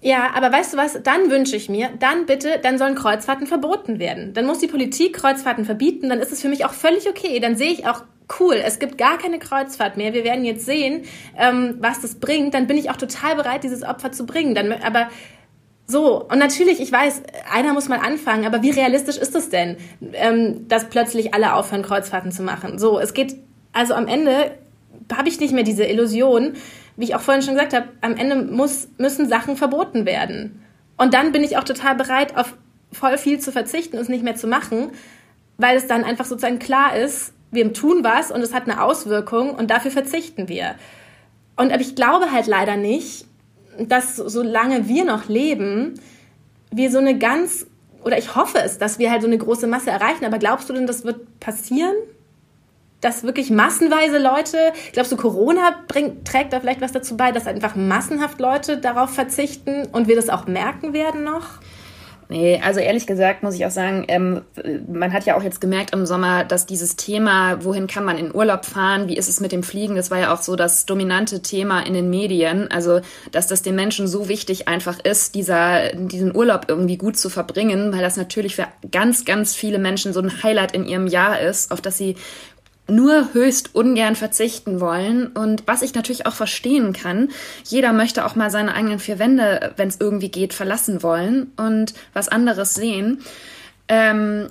Ja, aber weißt du was? Dann wünsche ich mir, dann bitte, dann sollen Kreuzfahrten verboten werden. Dann muss die Politik Kreuzfahrten verbieten, dann ist es für mich auch völlig okay. Dann sehe ich auch, cool, es gibt gar keine Kreuzfahrt mehr. Wir werden jetzt sehen, ähm, was das bringt. Dann bin ich auch total bereit, dieses Opfer zu bringen. Dann, aber so, und natürlich, ich weiß, einer muss mal anfangen, aber wie realistisch ist es denn, ähm, dass plötzlich alle aufhören, Kreuzfahrten zu machen? So, es geht, also am Ende habe ich nicht mehr diese Illusion, wie ich auch vorhin schon gesagt habe, am Ende muss, müssen Sachen verboten werden. Und dann bin ich auch total bereit, auf voll viel zu verzichten und es nicht mehr zu machen, weil es dann einfach sozusagen klar ist, wir tun was und es hat eine Auswirkung und dafür verzichten wir. Und aber ich glaube halt leider nicht, dass solange wir noch leben, wir so eine ganz, oder ich hoffe es, dass wir halt so eine große Masse erreichen, aber glaubst du denn, das wird passieren? Dass wirklich massenweise Leute, glaubst du, Corona bringt, trägt da vielleicht was dazu bei, dass einfach massenhaft Leute darauf verzichten und wir das auch merken werden noch? Nee, also ehrlich gesagt muss ich auch sagen, ähm, man hat ja auch jetzt gemerkt im Sommer, dass dieses Thema, wohin kann man in Urlaub fahren, wie ist es mit dem Fliegen, das war ja auch so das dominante Thema in den Medien. Also, dass das den Menschen so wichtig einfach ist, dieser, diesen Urlaub irgendwie gut zu verbringen, weil das natürlich für ganz, ganz viele Menschen so ein Highlight in ihrem Jahr ist, auf das sie nur höchst ungern verzichten wollen. Und was ich natürlich auch verstehen kann, jeder möchte auch mal seine eigenen vier Wände, wenn es irgendwie geht, verlassen wollen und was anderes sehen. Ähm,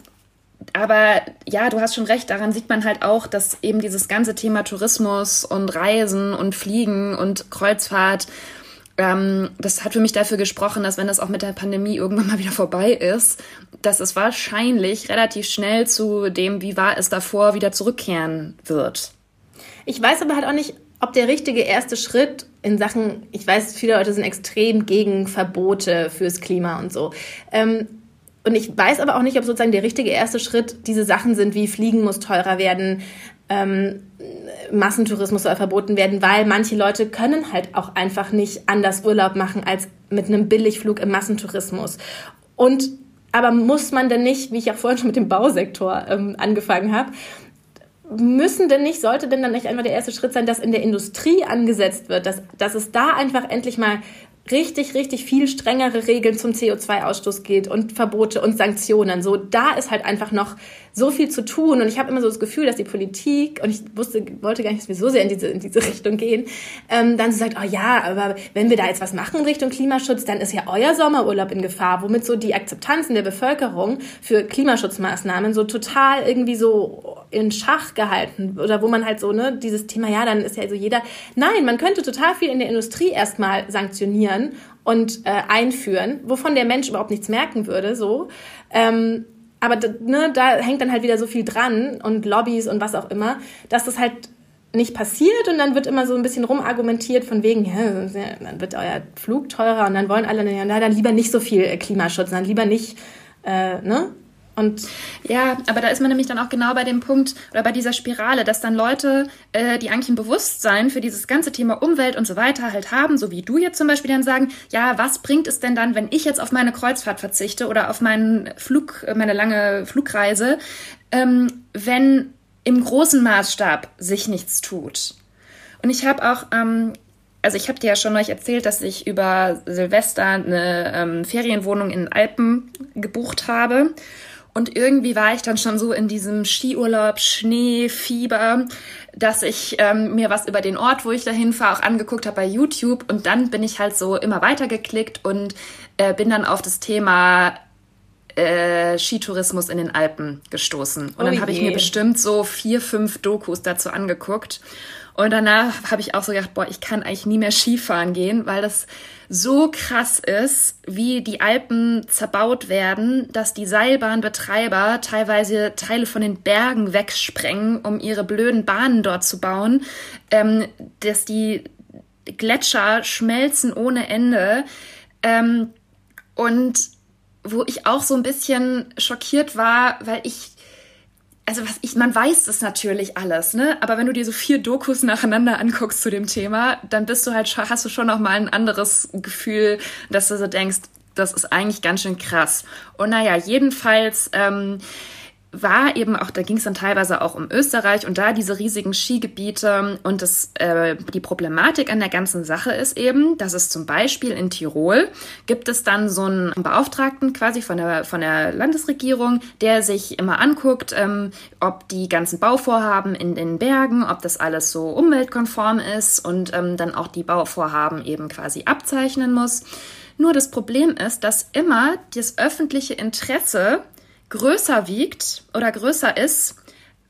aber ja, du hast schon recht, daran sieht man halt auch, dass eben dieses ganze Thema Tourismus und Reisen und Fliegen und Kreuzfahrt, das hat für mich dafür gesprochen, dass wenn das auch mit der Pandemie irgendwann mal wieder vorbei ist, dass es wahrscheinlich relativ schnell zu dem, wie war es davor, wieder zurückkehren wird. Ich weiß aber halt auch nicht, ob der richtige erste Schritt in Sachen, ich weiß, viele Leute sind extrem gegen Verbote fürs Klima und so. Ähm, und ich weiß aber auch nicht, ob sozusagen der richtige erste Schritt diese Sachen sind, wie Fliegen muss teurer werden, ähm, Massentourismus soll verboten werden, weil manche Leute können halt auch einfach nicht anders Urlaub machen als mit einem Billigflug im Massentourismus. Und aber muss man denn nicht, wie ich ja vorhin schon mit dem Bausektor ähm, angefangen habe, müssen denn nicht, sollte denn dann nicht einfach der erste Schritt sein, dass in der Industrie angesetzt wird, dass, dass es da einfach endlich mal richtig, richtig viel strengere Regeln zum CO2-Ausstoß geht und Verbote und Sanktionen. So, da ist halt einfach noch so viel zu tun. Und ich habe immer so das Gefühl, dass die Politik, und ich wusste, wollte gar nicht, dass wir so sehr in diese, in diese Richtung gehen, ähm, dann so sagt, oh ja, aber wenn wir da jetzt was machen in Richtung Klimaschutz, dann ist ja euer Sommerurlaub in Gefahr, womit so die Akzeptanz in der Bevölkerung für Klimaschutzmaßnahmen so total irgendwie so in Schach gehalten oder wo man halt so, ne, dieses Thema, ja, dann ist ja so jeder, nein, man könnte total viel in der Industrie erstmal sanktionieren und äh, einführen, wovon der Mensch überhaupt nichts merken würde, so. Ähm, aber ne, da hängt dann halt wieder so viel dran und Lobbys und was auch immer, dass das halt nicht passiert und dann wird immer so ein bisschen rumargumentiert von wegen, ja, dann wird euer Flug teurer und dann wollen alle, ja, dann lieber nicht so viel Klimaschutz, dann lieber nicht, äh, ne? Und ja, aber da ist man nämlich dann auch genau bei dem Punkt oder bei dieser Spirale, dass dann Leute, äh, die eigentlich ein Bewusstsein für dieses ganze Thema Umwelt und so weiter halt haben, so wie du jetzt zum Beispiel dann sagen, ja, was bringt es denn dann, wenn ich jetzt auf meine Kreuzfahrt verzichte oder auf meinen Flug, meine lange Flugreise, ähm, wenn im großen Maßstab sich nichts tut? Und ich habe auch ähm, also ich habe dir ja schon euch erzählt, dass ich über Silvester eine ähm, Ferienwohnung in Alpen gebucht habe. Und irgendwie war ich dann schon so in diesem Skiurlaub, Schnee, Fieber, dass ich ähm, mir was über den Ort, wo ich dahin fahre, auch angeguckt habe bei YouTube. Und dann bin ich halt so immer weiter geklickt und äh, bin dann auf das Thema äh, Skitourismus in den Alpen gestoßen. Und oh dann habe ich mir bestimmt so vier, fünf Dokus dazu angeguckt. Und danach habe ich auch so gedacht, boah, ich kann eigentlich nie mehr Skifahren gehen, weil das so krass ist, wie die Alpen zerbaut werden, dass die Seilbahnbetreiber teilweise Teile von den Bergen wegsprengen, um ihre blöden Bahnen dort zu bauen, ähm, dass die Gletscher schmelzen ohne Ende. Ähm, und wo ich auch so ein bisschen schockiert war, weil ich also was ich, man weiß das natürlich alles, ne? Aber wenn du dir so vier Dokus nacheinander anguckst zu dem Thema, dann bist du halt, hast du schon noch mal ein anderes Gefühl, dass du so denkst, das ist eigentlich ganz schön krass. Und naja, jedenfalls ähm, war eben auch, da ging es dann teilweise auch um Österreich und da diese riesigen Skigebiete und das, äh, die Problematik an der ganzen Sache ist eben, dass es zum Beispiel in Tirol gibt es dann so einen Beauftragten quasi von der, von der Landesregierung, der sich immer anguckt, ähm, ob die ganzen Bauvorhaben in den Bergen, ob das alles so umweltkonform ist und ähm, dann auch die Bauvorhaben eben quasi abzeichnen muss. Nur das Problem ist, dass immer das öffentliche Interesse größer wiegt oder größer ist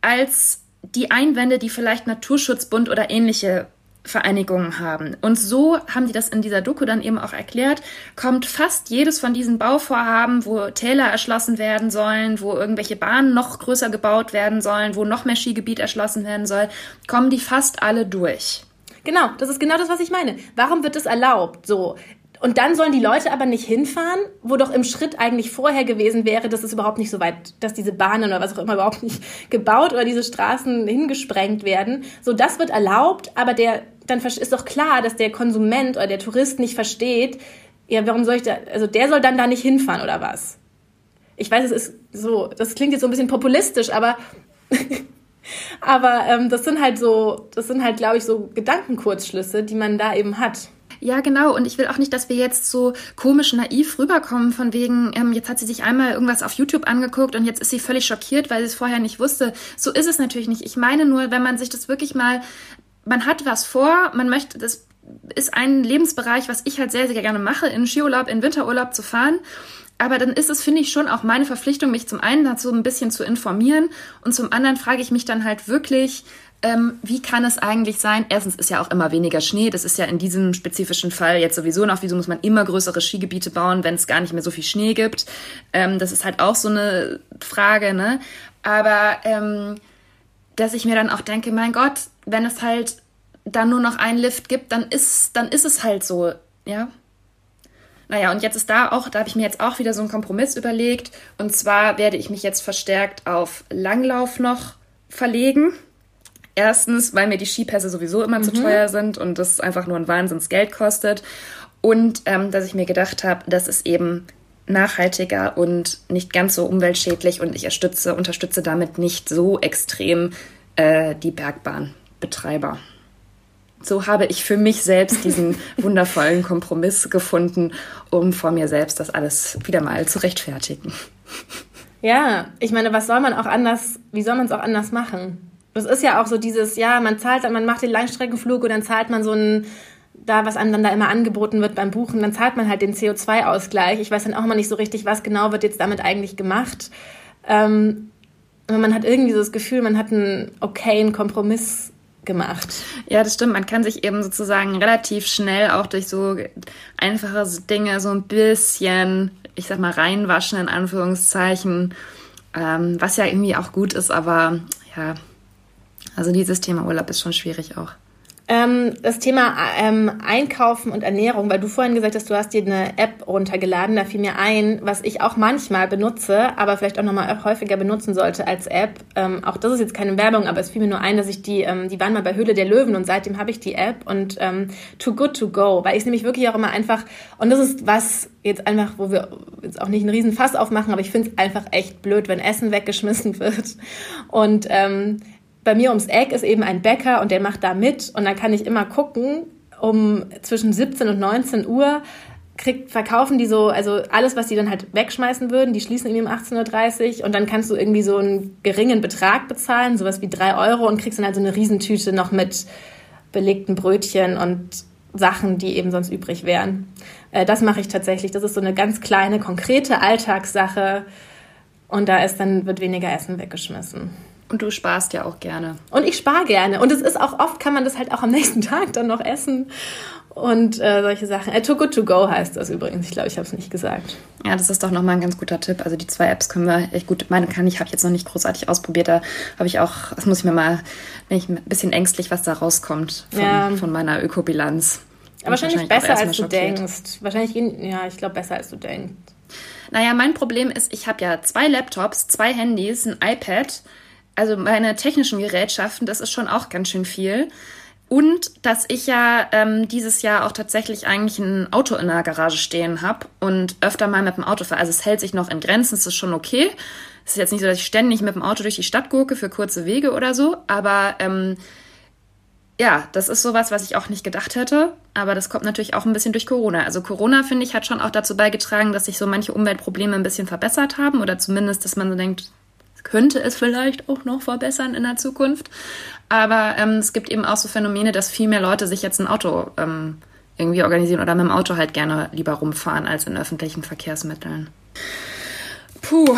als die Einwände, die vielleicht Naturschutzbund oder ähnliche Vereinigungen haben. Und so haben die das in dieser Doku dann eben auch erklärt, kommt fast jedes von diesen Bauvorhaben, wo Täler erschlossen werden sollen, wo irgendwelche Bahnen noch größer gebaut werden sollen, wo noch mehr Skigebiet erschlossen werden soll, kommen die fast alle durch. Genau, das ist genau das, was ich meine. Warum wird das erlaubt? So, und dann sollen die Leute aber nicht hinfahren, wo doch im Schritt eigentlich vorher gewesen wäre, dass es überhaupt nicht so weit, dass diese Bahnen oder was auch immer überhaupt nicht gebaut oder diese Straßen hingesprengt werden. So, das wird erlaubt, aber der, dann ist doch klar, dass der Konsument oder der Tourist nicht versteht, ja, warum soll ich da, also der soll dann da nicht hinfahren oder was? Ich weiß, es ist so, das klingt jetzt so ein bisschen populistisch, aber, aber ähm, das sind halt so, das sind halt, glaube ich, so Gedankenkurzschlüsse, die man da eben hat. Ja, genau. Und ich will auch nicht, dass wir jetzt so komisch naiv rüberkommen, von wegen, ähm, jetzt hat sie sich einmal irgendwas auf YouTube angeguckt und jetzt ist sie völlig schockiert, weil sie es vorher nicht wusste. So ist es natürlich nicht. Ich meine nur, wenn man sich das wirklich mal, man hat was vor, man möchte, das ist ein Lebensbereich, was ich halt sehr, sehr gerne mache, in Skiurlaub, in Winterurlaub zu fahren. Aber dann ist es, finde ich, schon auch meine Verpflichtung, mich zum einen dazu ein bisschen zu informieren und zum anderen frage ich mich dann halt wirklich, ähm, wie kann es eigentlich sein? Erstens ist ja auch immer weniger Schnee. Das ist ja in diesem spezifischen Fall jetzt sowieso noch. Wieso muss man immer größere Skigebiete bauen, wenn es gar nicht mehr so viel Schnee gibt? Ähm, das ist halt auch so eine Frage, ne? Aber ähm, dass ich mir dann auch denke, mein Gott, wenn es halt dann nur noch einen Lift gibt, dann ist, dann ist es halt so, ja. Naja, und jetzt ist da auch, da habe ich mir jetzt auch wieder so einen Kompromiss überlegt. Und zwar werde ich mich jetzt verstärkt auf Langlauf noch verlegen. Erstens, weil mir die Skipässe sowieso immer mhm. zu teuer sind und das einfach nur ein Wahnsinnsgeld kostet. Und ähm, dass ich mir gedacht habe, das ist eben nachhaltiger und nicht ganz so umweltschädlich und ich unterstütze, unterstütze damit nicht so extrem äh, die Bergbahnbetreiber. So habe ich für mich selbst diesen wundervollen Kompromiss gefunden, um vor mir selbst das alles wieder mal zu rechtfertigen. Ja, ich meine, was soll man auch anders, wie soll man es auch anders machen? Das ist ja auch so dieses, ja, man zahlt, man macht den Langstreckenflug und dann zahlt man so ein, da, was einem dann da immer angeboten wird beim Buchen, dann zahlt man halt den CO2-Ausgleich. Ich weiß dann auch immer nicht so richtig, was genau wird jetzt damit eigentlich gemacht. Ähm, man hat irgendwie so das Gefühl, man hat einen okayen Kompromiss gemacht. Ja, das stimmt. Man kann sich eben sozusagen relativ schnell auch durch so einfache Dinge so ein bisschen, ich sag mal, reinwaschen in Anführungszeichen, ähm, was ja irgendwie auch gut ist, aber ja, also dieses Thema Urlaub ist schon schwierig auch. Ähm, das Thema ähm, Einkaufen und Ernährung, weil du vorhin gesagt hast, du hast dir eine App runtergeladen, da fiel mir ein, was ich auch manchmal benutze, aber vielleicht auch nochmal häufiger benutzen sollte als App. Ähm, auch das ist jetzt keine Werbung, aber es fiel mir nur ein, dass ich die, ähm, die waren mal bei Höhle der Löwen und seitdem habe ich die App und ähm, Too Good To Go, weil ich nämlich wirklich auch immer einfach, und das ist was jetzt einfach, wo wir jetzt auch nicht einen riesen Fass aufmachen, aber ich finde es einfach echt blöd, wenn Essen weggeschmissen wird. Und ähm, bei mir ums Eck ist eben ein Bäcker und der macht da mit und dann kann ich immer gucken, um zwischen 17 und 19 Uhr kriegt, verkaufen die so, also alles, was die dann halt wegschmeißen würden, die schließen irgendwie um 18.30 Uhr und dann kannst du irgendwie so einen geringen Betrag bezahlen, sowas wie drei Euro und kriegst dann halt so eine Riesentüte noch mit belegten Brötchen und Sachen, die eben sonst übrig wären. Äh, das mache ich tatsächlich. Das ist so eine ganz kleine, konkrete Alltagssache und da ist dann, wird weniger Essen weggeschmissen. Und du sparst ja auch gerne. Und ich spare gerne. Und es ist auch oft, kann man das halt auch am nächsten Tag dann noch essen. Und äh, solche Sachen. Äh, Too Good To Go heißt das übrigens. Ich glaube, ich habe es nicht gesagt. Ja, das ist doch nochmal ein ganz guter Tipp. Also die zwei Apps können wir echt gut. Meine kann ich, habe ich jetzt noch nicht großartig ausprobiert. Da habe ich auch, das muss ich mir mal, bin ich ein bisschen ängstlich, was da rauskommt von, ja. von meiner Ökobilanz. Aber wahrscheinlich, wahrscheinlich besser, als du denkst. Wahrscheinlich, ja, ich glaube, besser, als du denkst. Naja, mein Problem ist, ich habe ja zwei Laptops, zwei Handys, ein iPad also meine technischen Gerätschaften, das ist schon auch ganz schön viel. Und dass ich ja ähm, dieses Jahr auch tatsächlich eigentlich ein Auto in der Garage stehen habe und öfter mal mit dem Auto fahre. Also es hält sich noch in Grenzen, es ist schon okay. Es ist jetzt nicht so, dass ich ständig mit dem Auto durch die Stadt gurke für kurze Wege oder so, aber ähm, ja, das ist sowas, was ich auch nicht gedacht hätte. Aber das kommt natürlich auch ein bisschen durch Corona. Also Corona, finde ich, hat schon auch dazu beigetragen, dass sich so manche Umweltprobleme ein bisschen verbessert haben oder zumindest, dass man so denkt, könnte es vielleicht auch noch verbessern in der Zukunft. Aber ähm, es gibt eben auch so Phänomene, dass viel mehr Leute sich jetzt ein Auto ähm, irgendwie organisieren oder mit dem Auto halt gerne lieber rumfahren als in öffentlichen Verkehrsmitteln. Puh, oh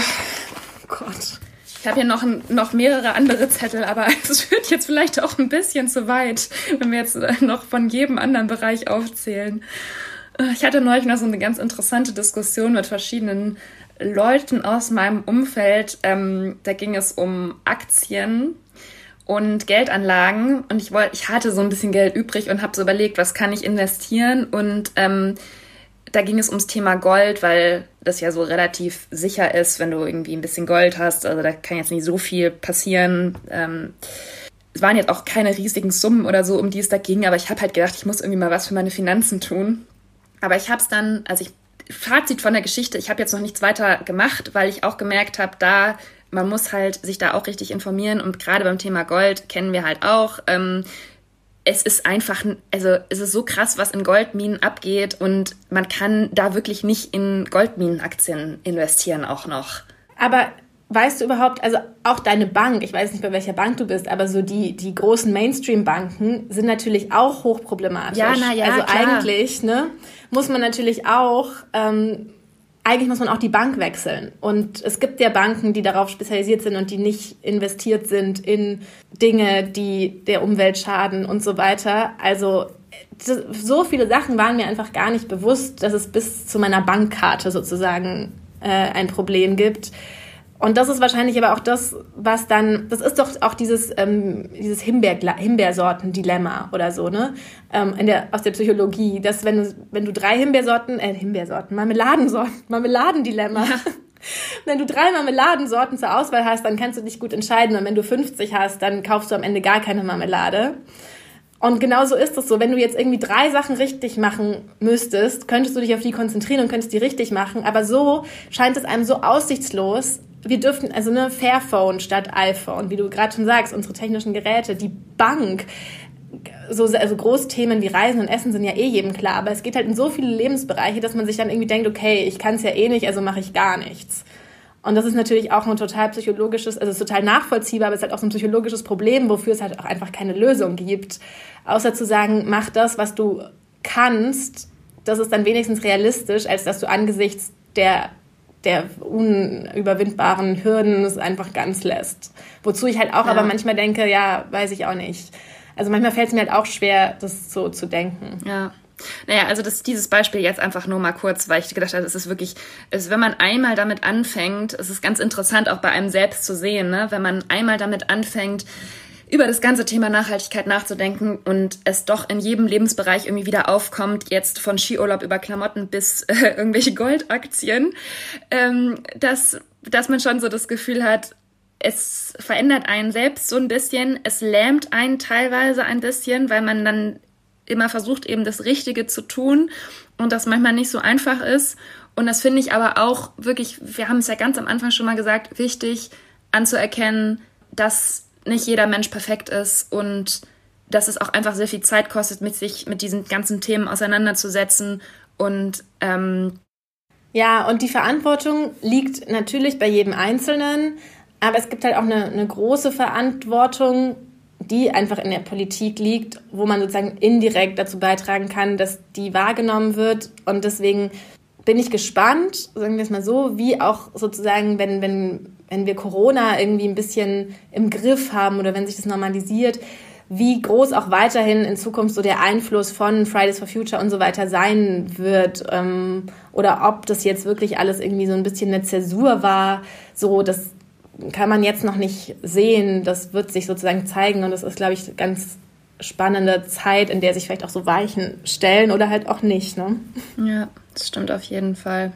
Gott. Ich habe hier noch, noch mehrere andere Zettel, aber es führt jetzt vielleicht auch ein bisschen zu weit, wenn wir jetzt äh, noch von jedem anderen Bereich aufzählen. Äh, ich hatte neulich noch so eine ganz interessante Diskussion mit verschiedenen Leuten aus meinem Umfeld. Ähm, da ging es um Aktien und Geldanlagen und ich wollte, ich hatte so ein bisschen Geld übrig und habe so überlegt, was kann ich investieren und ähm, da ging es ums Thema Gold, weil das ja so relativ sicher ist, wenn du irgendwie ein bisschen Gold hast. Also da kann jetzt nicht so viel passieren. Ähm, es waren jetzt auch keine riesigen Summen oder so, um die es da ging, aber ich habe halt gedacht, ich muss irgendwie mal was für meine Finanzen tun. Aber ich habe es dann, also ich Fazit von der Geschichte, ich habe jetzt noch nichts weiter gemacht, weil ich auch gemerkt habe, da man muss halt sich da auch richtig informieren und gerade beim Thema Gold kennen wir halt auch. Ähm, es ist einfach, also es ist so krass, was in Goldminen abgeht und man kann da wirklich nicht in Goldminenaktien investieren auch noch. Aber weißt du überhaupt, also auch deine Bank, ich weiß nicht, bei welcher Bank du bist, aber so die, die großen Mainstream-Banken sind natürlich auch hochproblematisch. Ja, na ja, Also klar. eigentlich, ne, muss man natürlich auch, ähm, eigentlich muss man auch die Bank wechseln. Und es gibt ja Banken, die darauf spezialisiert sind und die nicht investiert sind in Dinge, die der Umwelt schaden und so weiter. Also so viele Sachen waren mir einfach gar nicht bewusst, dass es bis zu meiner Bankkarte sozusagen äh, ein Problem gibt. Und das ist wahrscheinlich aber auch das, was dann, das ist doch auch dieses, ähm, dieses Himbeer, Himbeersorten-Dilemma oder so, ne? Ähm, in der, aus der Psychologie, dass wenn du, wenn du drei Himbeersorten, äh, Himbeersorten, Marmeladensorten, Marmeladendilemma. wenn du drei Marmeladensorten zur Auswahl hast, dann kannst du dich gut entscheiden. Und wenn du 50 hast, dann kaufst du am Ende gar keine Marmelade. Und genau so ist es so. Wenn du jetzt irgendwie drei Sachen richtig machen müsstest, könntest du dich auf die konzentrieren und könntest die richtig machen. Aber so scheint es einem so aussichtslos, wir dürften, also ne, Fairphone statt iPhone, wie du gerade schon sagst, unsere technischen Geräte, die Bank, so also Großthemen wie Reisen und Essen sind ja eh jedem klar, aber es geht halt in so viele Lebensbereiche, dass man sich dann irgendwie denkt, okay, ich kann es ja eh nicht, also mache ich gar nichts. Und das ist natürlich auch ein total psychologisches, also es ist total nachvollziehbar, aber es ist halt auch so ein psychologisches Problem, wofür es halt auch einfach keine Lösung gibt. Außer zu sagen, mach das, was du kannst, das ist dann wenigstens realistisch, als dass du angesichts der der unüberwindbaren Hürden es einfach ganz lässt. Wozu ich halt auch ja. aber manchmal denke, ja, weiß ich auch nicht. Also manchmal fällt es mir halt auch schwer, das so zu denken. Ja. Naja, also das, dieses Beispiel jetzt einfach nur mal kurz, weil ich gedacht habe, es ist wirklich, es, wenn man einmal damit anfängt, es ist ganz interessant auch bei einem selbst zu sehen, ne? wenn man einmal damit anfängt, über das ganze Thema Nachhaltigkeit nachzudenken und es doch in jedem Lebensbereich irgendwie wieder aufkommt, jetzt von Skiurlaub über Klamotten bis äh, irgendwelche Goldaktien, ähm, dass, dass man schon so das Gefühl hat, es verändert einen selbst so ein bisschen, es lähmt einen teilweise ein bisschen, weil man dann immer versucht, eben das Richtige zu tun und das manchmal nicht so einfach ist. Und das finde ich aber auch wirklich, wir haben es ja ganz am Anfang schon mal gesagt, wichtig anzuerkennen, dass nicht jeder Mensch perfekt ist und dass es auch einfach sehr viel Zeit kostet, mit sich mit diesen ganzen Themen auseinanderzusetzen und ähm ja, und die Verantwortung liegt natürlich bei jedem Einzelnen, aber es gibt halt auch eine, eine große Verantwortung, die einfach in der Politik liegt, wo man sozusagen indirekt dazu beitragen kann, dass die wahrgenommen wird. Und deswegen bin ich gespannt, sagen wir es mal so, wie auch sozusagen, wenn, wenn wenn wir Corona irgendwie ein bisschen im Griff haben oder wenn sich das normalisiert, wie groß auch weiterhin in Zukunft so der Einfluss von Fridays for Future und so weiter sein wird ähm, oder ob das jetzt wirklich alles irgendwie so ein bisschen eine Zäsur war, so das kann man jetzt noch nicht sehen. Das wird sich sozusagen zeigen und das ist, glaube ich, ganz spannende Zeit, in der sich vielleicht auch so Weichen stellen oder halt auch nicht. Ne? Ja, das stimmt auf jeden Fall.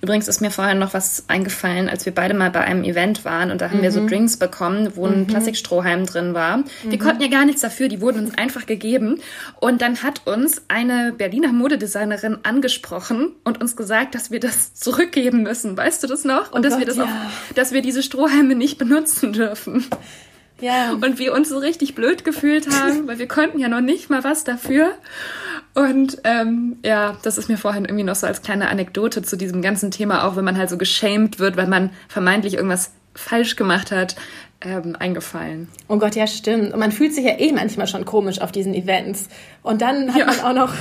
Übrigens ist mir vorher noch was eingefallen, als wir beide mal bei einem Event waren und da haben mhm. wir so mhm. Drinks bekommen, wo ein mhm. Plastikstrohhalm drin war. Mhm. Wir konnten ja gar nichts dafür, die wurden uns einfach gegeben. Und dann hat uns eine Berliner Modedesignerin angesprochen und uns gesagt, dass wir das zurückgeben müssen. Weißt du das noch? Und oh dass Gott, wir das ja. auch, dass wir diese Strohhalme nicht benutzen dürfen. Ja. Und wir uns so richtig blöd gefühlt haben, weil wir konnten ja noch nicht mal was dafür. Und ähm, ja, das ist mir vorhin irgendwie noch so als kleine Anekdote zu diesem ganzen Thema, auch wenn man halt so geschämt wird, weil man vermeintlich irgendwas falsch gemacht hat, ähm, eingefallen. Oh Gott, ja, stimmt. Und man fühlt sich ja eh manchmal schon komisch auf diesen Events. Und dann hat ja. man auch noch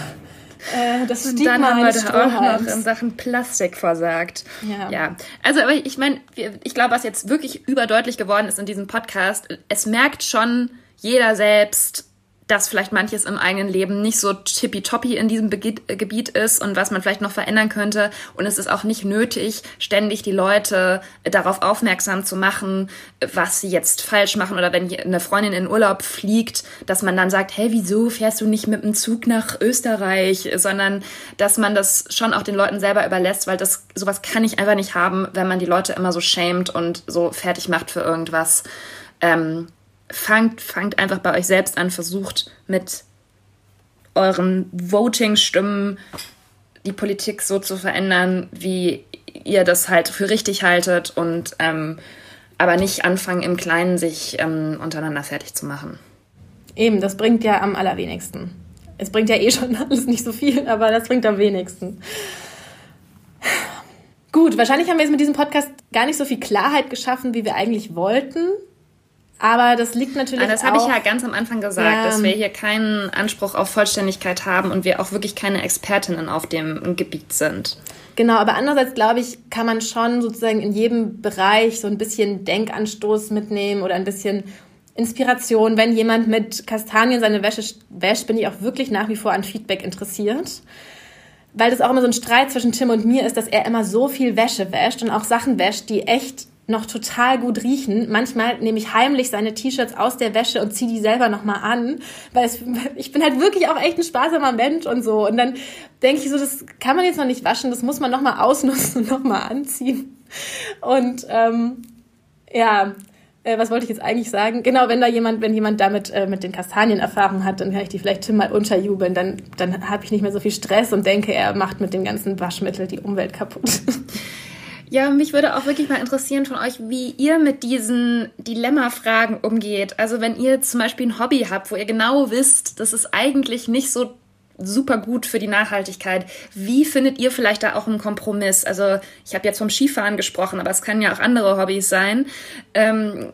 äh, das und dann haben wir da auch noch in Sachen Plastik versagt. Ja. ja. Also, aber ich meine, ich glaube, was jetzt wirklich überdeutlich geworden ist in diesem Podcast, es merkt schon jeder selbst, dass vielleicht manches im eigenen Leben nicht so tippitoppi in diesem äh, Gebiet ist und was man vielleicht noch verändern könnte. Und es ist auch nicht nötig, ständig die Leute darauf aufmerksam zu machen, was sie jetzt falsch machen. Oder wenn eine Freundin in Urlaub fliegt, dass man dann sagt, hey, wieso fährst du nicht mit dem Zug nach Österreich? Sondern, dass man das schon auch den Leuten selber überlässt, weil das, sowas kann ich einfach nicht haben, wenn man die Leute immer so schämt und so fertig macht für irgendwas. Ähm, fangt, fangt einfach bei euch selbst an, versucht mit euren Voting-Stimmen die Politik so zu verändern, wie ihr das halt für richtig haltet und ähm, aber nicht anfangen im Kleinen sich ähm, untereinander fertig zu machen. Eben, das bringt ja am allerwenigsten. Es bringt ja eh schon alles nicht so viel, aber das bringt am wenigsten. Gut, wahrscheinlich haben wir jetzt mit diesem Podcast gar nicht so viel Klarheit geschaffen, wie wir eigentlich wollten. Aber das liegt natürlich. Ah, das habe ich ja ganz am Anfang gesagt, ja, dass wir hier keinen Anspruch auf Vollständigkeit haben und wir auch wirklich keine Expertinnen auf dem Gebiet sind. Genau, aber andererseits glaube ich, kann man schon sozusagen in jedem Bereich so ein bisschen Denkanstoß mitnehmen oder ein bisschen Inspiration. Wenn jemand mit Kastanien seine Wäsche wäscht, bin ich auch wirklich nach wie vor an Feedback interessiert. Weil das auch immer so ein Streit zwischen Tim und mir ist, dass er immer so viel Wäsche wäscht und auch Sachen wäscht, die echt noch total gut riechen. Manchmal nehme ich heimlich seine T-Shirts aus der Wäsche und ziehe die selber nochmal an, weil es, ich bin halt wirklich auch echt ein sparsamer Mensch und so. Und dann denke ich so, das kann man jetzt noch nicht waschen, das muss man nochmal ausnutzen und nochmal anziehen. Und ähm, ja, äh, was wollte ich jetzt eigentlich sagen? Genau, wenn da jemand, wenn jemand damit äh, mit den Kastanien Erfahrung hat, dann kann ich die vielleicht Tim mal unterjubeln. Dann, dann habe ich nicht mehr so viel Stress und denke, er macht mit dem ganzen Waschmittel die Umwelt kaputt. Ja, mich würde auch wirklich mal interessieren von euch, wie ihr mit diesen Dilemma-Fragen umgeht. Also wenn ihr zum Beispiel ein Hobby habt, wo ihr genau wisst, das ist eigentlich nicht so super gut für die Nachhaltigkeit. Wie findet ihr vielleicht da auch einen Kompromiss? Also ich habe jetzt vom Skifahren gesprochen, aber es können ja auch andere Hobbys sein. Ähm,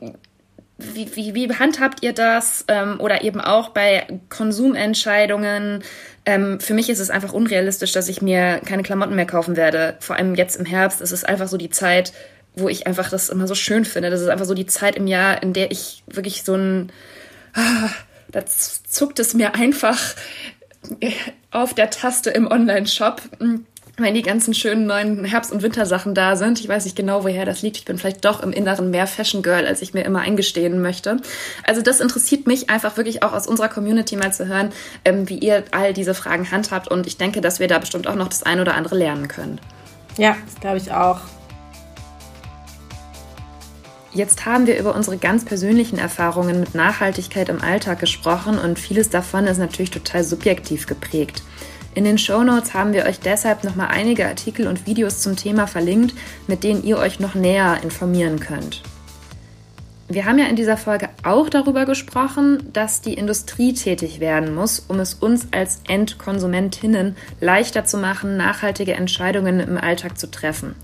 wie, wie, wie handhabt ihr das? Ähm, oder eben auch bei Konsumentscheidungen? Ähm, für mich ist es einfach unrealistisch, dass ich mir keine Klamotten mehr kaufen werde. Vor allem jetzt im Herbst. Es ist einfach so die Zeit, wo ich einfach das immer so schön finde. Das ist einfach so die Zeit im Jahr, in der ich wirklich so ein, ah, da zuckt es mir einfach auf der Taste im Online-Shop wenn die ganzen schönen neuen Herbst- und Wintersachen da sind. Ich weiß nicht genau, woher das liegt. Ich bin vielleicht doch im Inneren mehr Fashion Girl, als ich mir immer eingestehen möchte. Also das interessiert mich einfach wirklich auch aus unserer Community mal zu hören, ähm, wie ihr all diese Fragen handhabt. Und ich denke, dass wir da bestimmt auch noch das ein oder andere lernen können. Ja, das glaube ich auch. Jetzt haben wir über unsere ganz persönlichen Erfahrungen mit Nachhaltigkeit im Alltag gesprochen und vieles davon ist natürlich total subjektiv geprägt. In den Show Notes haben wir euch deshalb nochmal einige Artikel und Videos zum Thema verlinkt, mit denen ihr euch noch näher informieren könnt. Wir haben ja in dieser Folge auch darüber gesprochen, dass die Industrie tätig werden muss, um es uns als Endkonsumentinnen leichter zu machen, nachhaltige Entscheidungen im Alltag zu treffen.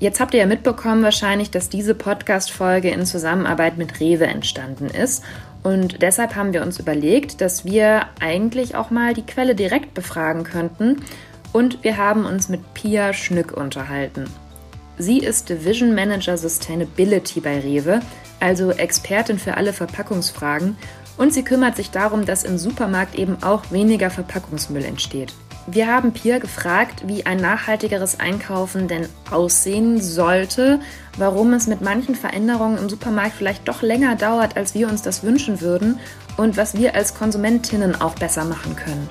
Jetzt habt ihr ja mitbekommen wahrscheinlich, dass diese Podcast-Folge in Zusammenarbeit mit Rewe entstanden ist und deshalb haben wir uns überlegt, dass wir eigentlich auch mal die Quelle direkt befragen könnten. Und wir haben uns mit Pia Schnück unterhalten. Sie ist Division Manager Sustainability bei Rewe, also Expertin für alle Verpackungsfragen. Und sie kümmert sich darum, dass im Supermarkt eben auch weniger Verpackungsmüll entsteht. Wir haben Pia gefragt, wie ein nachhaltigeres Einkaufen denn aussehen sollte, warum es mit manchen Veränderungen im Supermarkt vielleicht doch länger dauert, als wir uns das wünschen würden und was wir als Konsumentinnen auch besser machen können.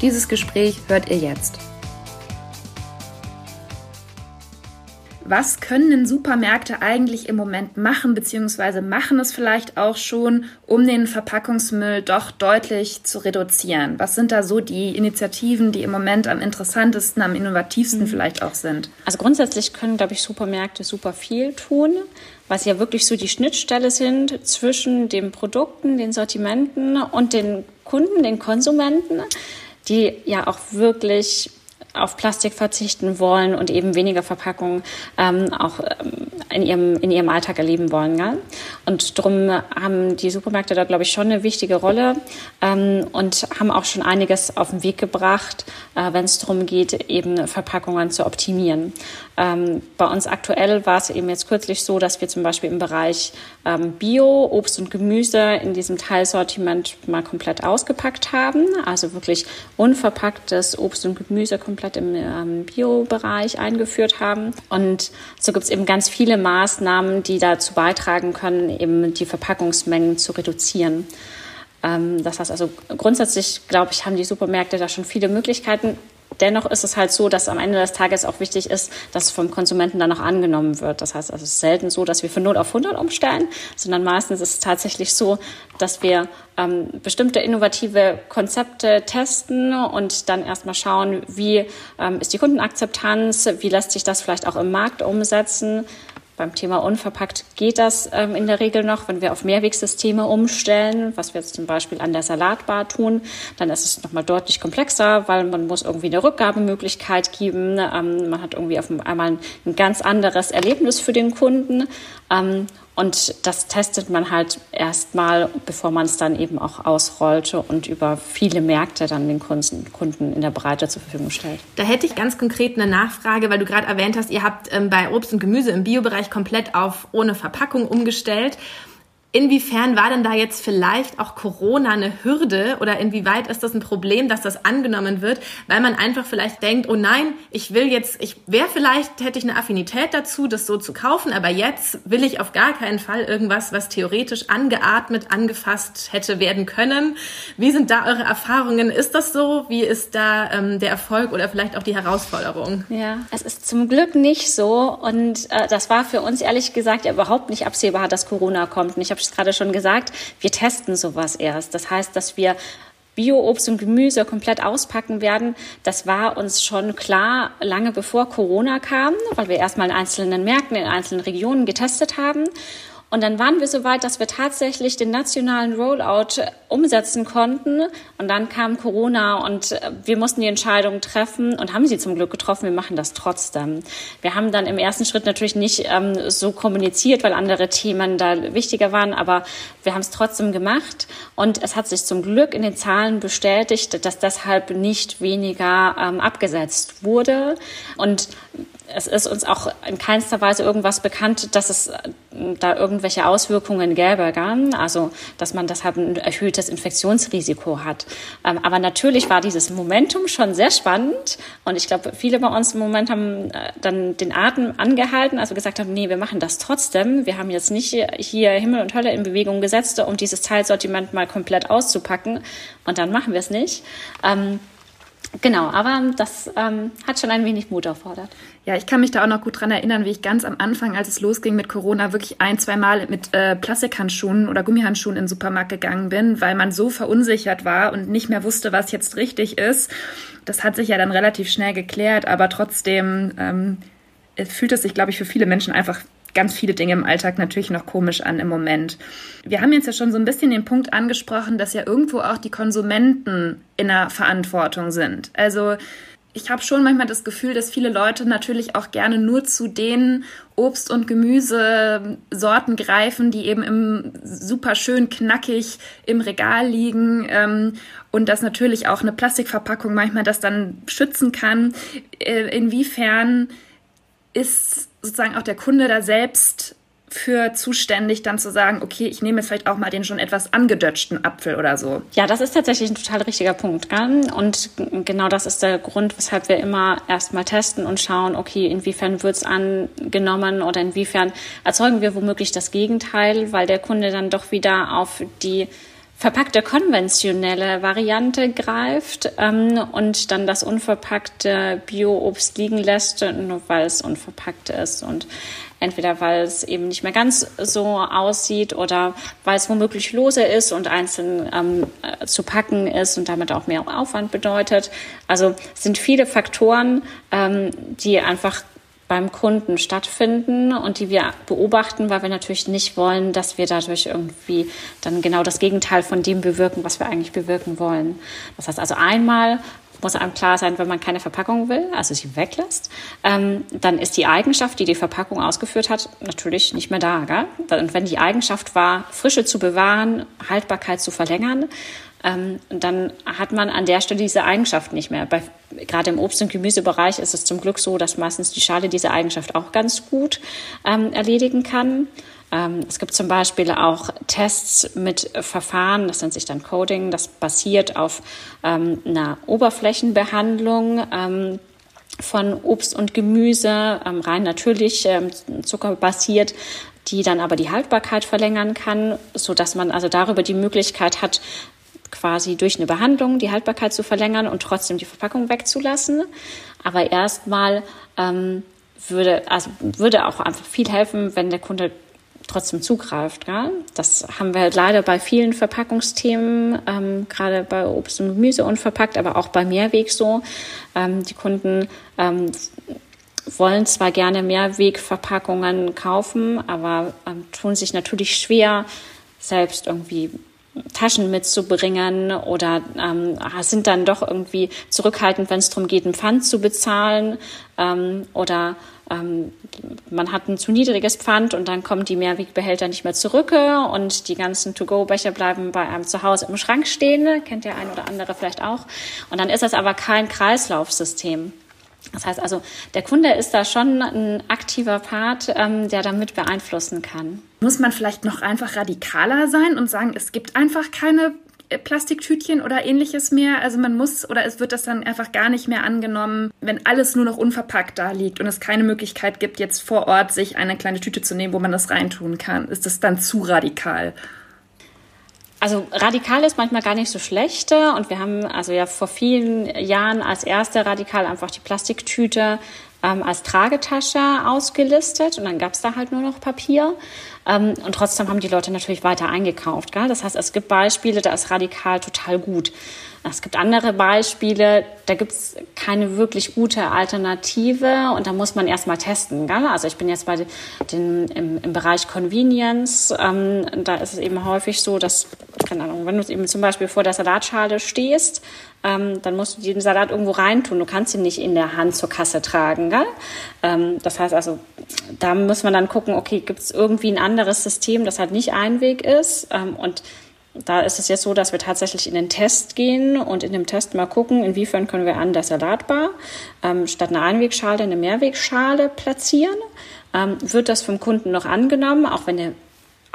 Dieses Gespräch hört ihr jetzt. Was können denn Supermärkte eigentlich im Moment machen, beziehungsweise machen es vielleicht auch schon, um den Verpackungsmüll doch deutlich zu reduzieren? Was sind da so die Initiativen, die im Moment am interessantesten, am innovativsten mhm. vielleicht auch sind? Also grundsätzlich können, glaube ich, Supermärkte super viel tun, was ja wirklich so die Schnittstelle sind zwischen den Produkten, den Sortimenten und den Kunden, den Konsumenten, die ja auch wirklich auf Plastik verzichten wollen und eben weniger Verpackungen ähm, auch ähm, in, ihrem, in ihrem Alltag erleben wollen. Ja? Und darum haben die Supermärkte da, glaube ich, schon eine wichtige Rolle ähm, und haben auch schon einiges auf den Weg gebracht, äh, wenn es darum geht, eben Verpackungen zu optimieren. Ähm, bei uns aktuell war es eben jetzt kürzlich so, dass wir zum Beispiel im Bereich ähm, Bio, Obst und Gemüse in diesem Teilsortiment mal komplett ausgepackt haben. Also wirklich unverpacktes Obst und Gemüse komplett im ähm, Bio-Bereich eingeführt haben. Und so gibt es eben ganz viele Maßnahmen, die dazu beitragen können, eben die Verpackungsmengen zu reduzieren. Ähm, das heißt also grundsätzlich, glaube ich, haben die Supermärkte da schon viele Möglichkeiten. Dennoch ist es halt so, dass am Ende des Tages auch wichtig ist, dass es vom Konsumenten dann auch angenommen wird. Das heißt, also es ist selten so, dass wir von 0 auf 100 umstellen, sondern meistens ist es tatsächlich so, dass wir ähm, bestimmte innovative Konzepte testen und dann erstmal schauen, wie ähm, ist die Kundenakzeptanz, wie lässt sich das vielleicht auch im Markt umsetzen. Beim Thema unverpackt geht das ähm, in der Regel noch. Wenn wir auf Mehrwegsysteme umstellen, was wir jetzt zum Beispiel an der Salatbar tun, dann ist es nochmal deutlich komplexer, weil man muss irgendwie eine Rückgabemöglichkeit geben. Ähm, man hat irgendwie auf einmal ein ganz anderes Erlebnis für den Kunden. Ähm, und das testet man halt erstmal, bevor man es dann eben auch ausrollte und über viele Märkte dann den Kunden in der Breite zur Verfügung stellt. Da hätte ich ganz konkret eine Nachfrage, weil du gerade erwähnt hast, ihr habt ähm, bei Obst und Gemüse im Biobereich komplett auf ohne Verpackung umgestellt. Inwiefern war denn da jetzt vielleicht auch Corona eine Hürde oder inwieweit ist das ein Problem, dass das angenommen wird, weil man einfach vielleicht denkt, oh nein, ich will jetzt, ich wäre vielleicht, hätte ich eine Affinität dazu, das so zu kaufen, aber jetzt will ich auf gar keinen Fall irgendwas, was theoretisch angeatmet, angefasst hätte werden können. Wie sind da eure Erfahrungen? Ist das so? Wie ist da ähm, der Erfolg oder vielleicht auch die Herausforderung? Ja, es ist zum Glück nicht so und äh, das war für uns ehrlich gesagt ja überhaupt nicht absehbar, dass Corona kommt. Ich habe es gerade schon gesagt, wir testen sowas erst. Das heißt, dass wir Bio-Obst und Gemüse komplett auspacken werden, das war uns schon klar lange bevor Corona kam, weil wir erstmal in einzelnen Märkten, in einzelnen Regionen getestet haben. Und dann waren wir so weit, dass wir tatsächlich den nationalen Rollout umsetzen konnten. Und dann kam Corona und äh, wir mussten die Entscheidung treffen und haben sie zum Glück getroffen. Wir machen das trotzdem. Wir haben dann im ersten Schritt natürlich nicht ähm, so kommuniziert, weil andere Themen da wichtiger waren, aber wir haben es trotzdem gemacht. Und es hat sich zum Glück in den Zahlen bestätigt, dass deshalb nicht weniger ähm, abgesetzt wurde. Und es ist uns auch in keinster Weise irgendwas bekannt, dass es äh, da irgendwelche Auswirkungen gäbe. Also, dass man deshalb ein erhöhtes Infektionsrisiko hat. Ähm, aber natürlich war dieses Momentum schon sehr spannend. Und ich glaube, viele bei uns im Moment haben äh, dann den Atem angehalten, also gesagt haben, nee, wir machen das trotzdem. Wir haben jetzt nicht hier Himmel und Hölle in Bewegung gesetzt, um dieses Teilsortiment mal komplett auszupacken. Und dann machen wir es nicht. Genau, aber das ähm, hat schon ein wenig Mut erfordert. Ja, ich kann mich da auch noch gut dran erinnern, wie ich ganz am Anfang, als es losging mit Corona, wirklich ein, zwei Mal mit äh, Plastikhandschuhen oder Gummihandschuhen in den Supermarkt gegangen bin, weil man so verunsichert war und nicht mehr wusste, was jetzt richtig ist. Das hat sich ja dann relativ schnell geklärt, aber trotzdem ähm, fühlt es sich, glaube ich, für viele Menschen einfach ganz viele Dinge im Alltag natürlich noch komisch an im Moment. Wir haben jetzt ja schon so ein bisschen den Punkt angesprochen, dass ja irgendwo auch die Konsumenten in der Verantwortung sind. Also ich habe schon manchmal das Gefühl, dass viele Leute natürlich auch gerne nur zu den Obst- und Gemüsesorten greifen, die eben im super schön knackig im Regal liegen ähm, und dass natürlich auch eine Plastikverpackung manchmal das dann schützen kann. Äh, inwiefern ist sozusagen auch der Kunde da selbst für zuständig, dann zu sagen, okay, ich nehme jetzt vielleicht auch mal den schon etwas angedötschten Apfel oder so. Ja, das ist tatsächlich ein total richtiger Punkt. Gell? Und genau das ist der Grund, weshalb wir immer erstmal testen und schauen, okay, inwiefern wird es angenommen oder inwiefern erzeugen wir womöglich das Gegenteil, weil der Kunde dann doch wieder auf die verpackte konventionelle Variante greift ähm, und dann das unverpackte Bio-Obst liegen lässt, nur weil es unverpackt ist und entweder weil es eben nicht mehr ganz so aussieht oder weil es womöglich lose ist und einzeln ähm, äh, zu packen ist und damit auch mehr Aufwand bedeutet. Also es sind viele Faktoren, ähm, die einfach beim Kunden stattfinden und die wir beobachten, weil wir natürlich nicht wollen, dass wir dadurch irgendwie dann genau das Gegenteil von dem bewirken, was wir eigentlich bewirken wollen. Das heißt also einmal muss einem klar sein, wenn man keine Verpackung will, also sie weglässt, ähm, dann ist die Eigenschaft, die die Verpackung ausgeführt hat, natürlich nicht mehr da. Gell? Und wenn die Eigenschaft war, Frische zu bewahren, Haltbarkeit zu verlängern, ähm, dann hat man an der Stelle diese Eigenschaft nicht mehr. Bei, gerade im Obst- und Gemüsebereich ist es zum Glück so, dass meistens die Schale diese Eigenschaft auch ganz gut ähm, erledigen kann. Ähm, es gibt zum Beispiel auch Tests mit Verfahren, das nennt sich dann Coding, das basiert auf ähm, einer Oberflächenbehandlung ähm, von Obst und Gemüse, ähm, rein natürlich zuckerbasiert, die dann aber die Haltbarkeit verlängern kann, so dass man also darüber die Möglichkeit hat, quasi durch eine Behandlung die Haltbarkeit zu verlängern und trotzdem die Verpackung wegzulassen. Aber erstmal ähm, würde, also würde auch einfach viel helfen, wenn der Kunde trotzdem zugreift. Ja? Das haben wir leider bei vielen Verpackungsthemen, ähm, gerade bei Obst und Gemüse unverpackt, aber auch bei Mehrweg so. Ähm, die Kunden ähm, wollen zwar gerne Mehrwegverpackungen kaufen, aber ähm, tun sich natürlich schwer, selbst irgendwie Taschen mitzubringen oder ähm, sind dann doch irgendwie zurückhaltend, wenn es darum geht, ein Pfand zu bezahlen ähm, oder ähm, man hat ein zu niedriges Pfand und dann kommen die Mehrwegbehälter nicht mehr zurück und die ganzen To-Go-Becher bleiben bei einem zu Hause im Schrank stehen, kennt der ein oder andere vielleicht auch. Und dann ist das aber kein Kreislaufsystem. Das heißt also, der Kunde ist da schon ein aktiver Part, ähm, der damit beeinflussen kann. Muss man vielleicht noch einfach radikaler sein und sagen, es gibt einfach keine äh, Plastiktütchen oder ähnliches mehr. Also man muss oder es wird das dann einfach gar nicht mehr angenommen, wenn alles nur noch unverpackt da liegt und es keine Möglichkeit gibt, jetzt vor Ort sich eine kleine Tüte zu nehmen, wo man das reintun kann. Ist das dann zu radikal? Also radikal ist manchmal gar nicht so schlecht und wir haben also ja vor vielen Jahren als erste radikal einfach die Plastiktüte ähm, als Tragetasche ausgelistet und dann gab es da halt nur noch Papier. Ähm, und trotzdem haben die Leute natürlich weiter eingekauft. Gell? Das heißt, es gibt Beispiele, da ist radikal total gut. Es gibt andere Beispiele, da gibt es keine wirklich gute Alternative und da muss man erstmal testen. Gell? Also ich bin jetzt bei den, im, im Bereich Convenience, ähm, da ist es eben häufig so, dass, keine Ahnung, wenn du eben zum Beispiel vor der Salatschale stehst, ähm, dann musst du den Salat irgendwo reintun. Du kannst ihn nicht in der Hand zur Kasse tragen. Gell? Ähm, das heißt also, da muss man dann gucken, okay, gibt es irgendwie ein anderes System, das halt nicht Einweg ist ähm, und da ist es jetzt so, dass wir tatsächlich in den Test gehen und in dem Test mal gucken, inwiefern können wir an der Salatbar ähm, statt einer Einwegschale eine Mehrwegschale platzieren. Ähm, wird das vom Kunden noch angenommen, auch wenn der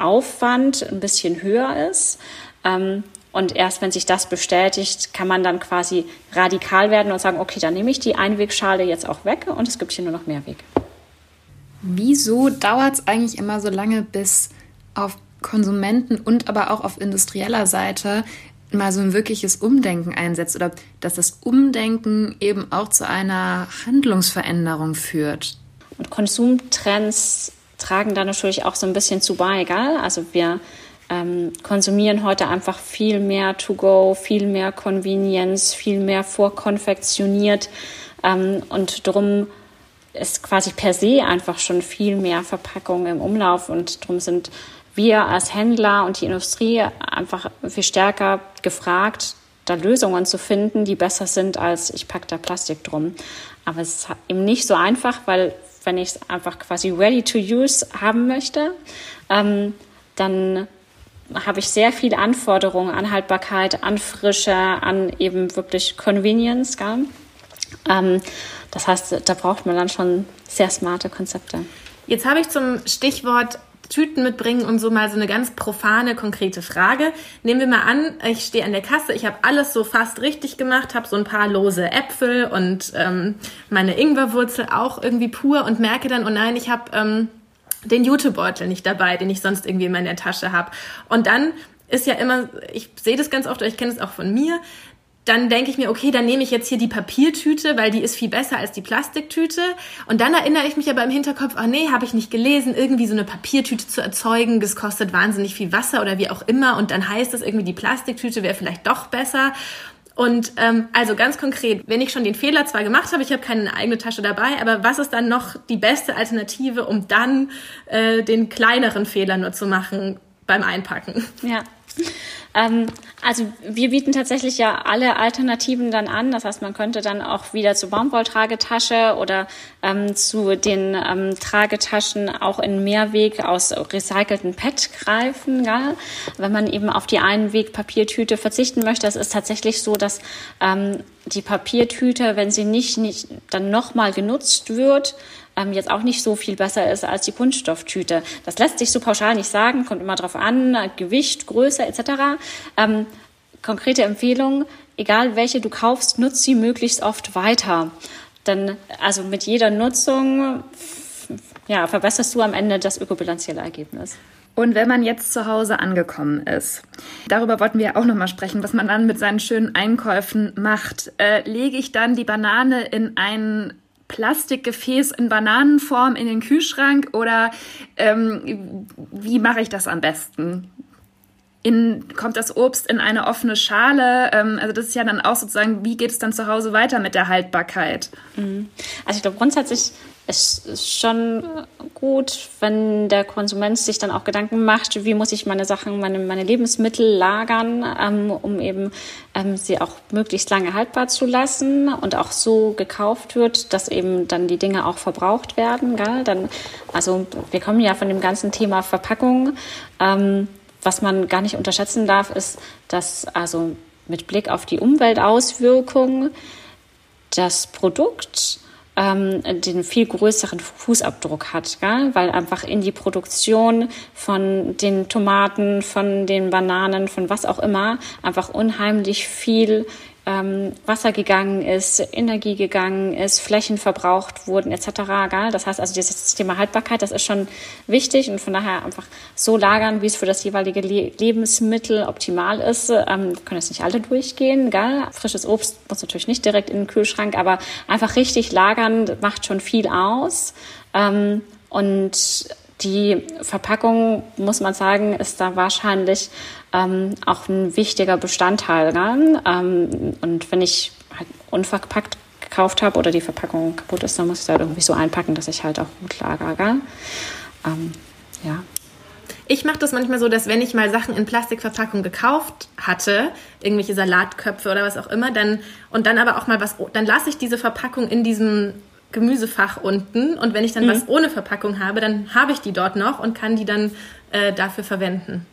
Aufwand ein bisschen höher ist? Ähm, und erst wenn sich das bestätigt, kann man dann quasi radikal werden und sagen, okay, dann nehme ich die Einwegschale jetzt auch weg und es gibt hier nur noch Mehrweg. Wieso dauert es eigentlich immer so lange, bis auf Konsumenten und aber auch auf industrieller Seite mal so ein wirkliches Umdenken einsetzt oder dass das Umdenken eben auch zu einer Handlungsveränderung führt. Und Konsumtrends tragen da natürlich auch so ein bisschen zu bei, gell? Also wir ähm, konsumieren heute einfach viel mehr To-Go, viel mehr Convenience, viel mehr vorkonfektioniert ähm, und darum ist quasi per se einfach schon viel mehr Verpackung im Umlauf und darum sind wir als Händler und die Industrie einfach viel stärker gefragt, da Lösungen zu finden, die besser sind als ich packe da Plastik drum. Aber es ist eben nicht so einfach, weil wenn ich es einfach quasi ready to use haben möchte, ähm, dann habe ich sehr viele Anforderungen an Haltbarkeit, an Frische, an eben wirklich Convenience. Ähm, das heißt, da braucht man dann schon sehr smarte Konzepte. Jetzt habe ich zum Stichwort Tüten mitbringen und so mal so eine ganz profane, konkrete Frage. Nehmen wir mal an, ich stehe an der Kasse, ich habe alles so fast richtig gemacht, habe so ein paar lose Äpfel und ähm, meine Ingwerwurzel auch irgendwie pur und merke dann, oh nein, ich habe ähm, den Jutebeutel nicht dabei, den ich sonst irgendwie in meiner Tasche habe. Und dann ist ja immer, ich sehe das ganz oft, ich kenne es auch von mir, dann denke ich mir, okay, dann nehme ich jetzt hier die Papiertüte, weil die ist viel besser als die Plastiktüte. Und dann erinnere ich mich aber im Hinterkopf, oh nee, habe ich nicht gelesen, irgendwie so eine Papiertüte zu erzeugen, das kostet wahnsinnig viel Wasser oder wie auch immer. Und dann heißt es irgendwie, die Plastiktüte wäre vielleicht doch besser. Und ähm, also ganz konkret, wenn ich schon den Fehler zwar gemacht habe, ich habe keine eigene Tasche dabei, aber was ist dann noch die beste Alternative, um dann äh, den kleineren Fehler nur zu machen beim Einpacken? Ja. Ähm, also wir bieten tatsächlich ja alle Alternativen dann an. Das heißt, man könnte dann auch wieder zur Baumwolltragetasche oder ähm, zu den ähm, Tragetaschen auch in Mehrweg aus recycelten PET greifen. Gell? Wenn man eben auf die Einweg-Papiertüte verzichten möchte, es ist tatsächlich so, dass ähm, die Papiertüte, wenn sie nicht, nicht dann nochmal genutzt wird, ähm, jetzt auch nicht so viel besser ist als die Kunststofftüte. Das lässt sich so pauschal nicht sagen, kommt immer drauf an, Gewicht, Größe etc. Ähm, konkrete Empfehlung, egal welche du kaufst, nutz sie möglichst oft weiter. Denn also mit jeder Nutzung ja, verbesserst du am Ende das ökobilanzielle Ergebnis. Und wenn man jetzt zu Hause angekommen ist, darüber wollten wir auch nochmal sprechen, was man dann mit seinen schönen Einkäufen macht. Äh, lege ich dann die Banane in einen Plastikgefäß in Bananenform in den Kühlschrank oder ähm, wie mache ich das am besten? In, kommt das Obst in eine offene Schale? Ähm, also das ist ja dann auch sozusagen, wie geht es dann zu Hause weiter mit der Haltbarkeit? Mhm. Also ich glaube grundsätzlich es ist schon gut, wenn der Konsument sich dann auch Gedanken macht, wie muss ich meine Sachen, meine, meine Lebensmittel lagern, ähm, um eben ähm, sie auch möglichst lange haltbar zu lassen und auch so gekauft wird, dass eben dann die Dinge auch verbraucht werden. Gell? Dann, also wir kommen ja von dem ganzen Thema Verpackung. Ähm, was man gar nicht unterschätzen darf, ist, dass also mit Blick auf die Umweltauswirkungen das Produkt ähm, den viel größeren Fußabdruck hat, gell? weil einfach in die Produktion von den Tomaten, von den Bananen, von was auch immer, einfach unheimlich viel ähm, Wasser gegangen ist, Energie gegangen ist, Flächen verbraucht wurden etc. Gell? Das heißt also dieses Thema Haltbarkeit, das ist schon wichtig und von daher einfach so lagern, wie es für das jeweilige Le Lebensmittel optimal ist. Ähm, wir können jetzt nicht alle durchgehen. Gell? Frisches Obst muss natürlich nicht direkt in den Kühlschrank, aber einfach richtig lagern macht schon viel aus. Ähm, und die Verpackung, muss man sagen, ist da wahrscheinlich ähm, auch ein wichtiger Bestandteil. Ähm, und wenn ich halt unverpackt gekauft habe oder die Verpackung kaputt ist, dann muss ich halt irgendwie so einpacken, dass ich halt auch gut lagere. Ähm, ja. Ich mache das manchmal so, dass wenn ich mal Sachen in Plastikverpackung gekauft hatte, irgendwelche Salatköpfe oder was auch immer, dann und dann aber auch mal was, dann lasse ich diese Verpackung in diesem Gemüsefach unten und wenn ich dann mhm. was ohne Verpackung habe, dann habe ich die dort noch und kann die dann äh, dafür verwenden.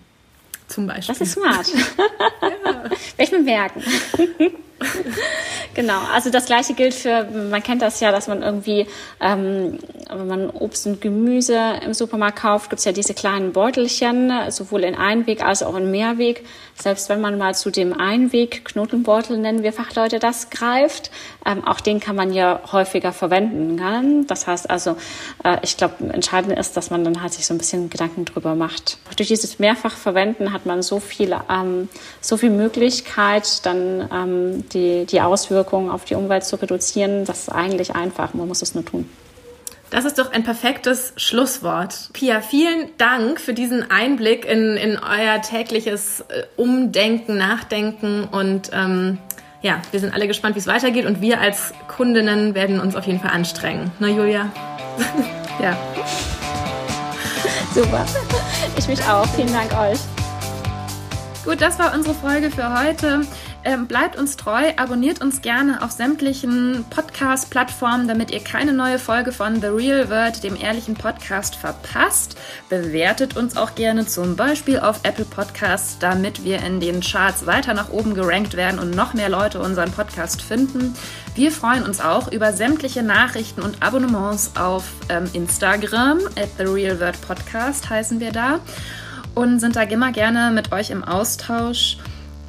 Zum Beispiel. Das ist smart. ja. Werde ich mir merken. genau, also das gleiche gilt für, man kennt das ja, dass man irgendwie, ähm, wenn man Obst und Gemüse im Supermarkt kauft, gibt es ja diese kleinen Beutelchen, sowohl in Einweg als auch in Mehrweg. Selbst wenn man mal zu dem Einweg, Knotenbeutel nennen wir Fachleute das, greift, ähm, auch den kann man ja häufiger verwenden. Gell? Das heißt also, äh, ich glaube, entscheidend ist, dass man dann halt sich so ein bisschen Gedanken drüber macht. Durch dieses Mehrfachverwenden hat man so viel, ähm, so viel Möglichkeit, dann ähm, die, die Auswirkungen auf die Umwelt zu reduzieren. Das ist eigentlich einfach, man muss es nur tun. Das ist doch ein perfektes Schlusswort. Pia, vielen Dank für diesen Einblick in, in euer tägliches äh, Umdenken, Nachdenken und ähm, ja, wir sind alle gespannt, wie es weitergeht und wir als Kundinnen werden uns auf jeden Fall anstrengen. Na, Julia? ja. Super. Ich mich auch. Vielen Dank euch. Gut, das war unsere Folge für heute. Ähm, bleibt uns treu, abonniert uns gerne auf sämtlichen Podcast-Plattformen, damit ihr keine neue Folge von The Real World, dem ehrlichen Podcast, verpasst. Bewertet uns auch gerne zum Beispiel auf Apple Podcasts, damit wir in den Charts weiter nach oben gerankt werden und noch mehr Leute unseren Podcast finden. Wir freuen uns auch über sämtliche Nachrichten und Abonnements auf ähm, Instagram, at The Real World Podcast heißen wir da und sind da immer gerne mit euch im Austausch.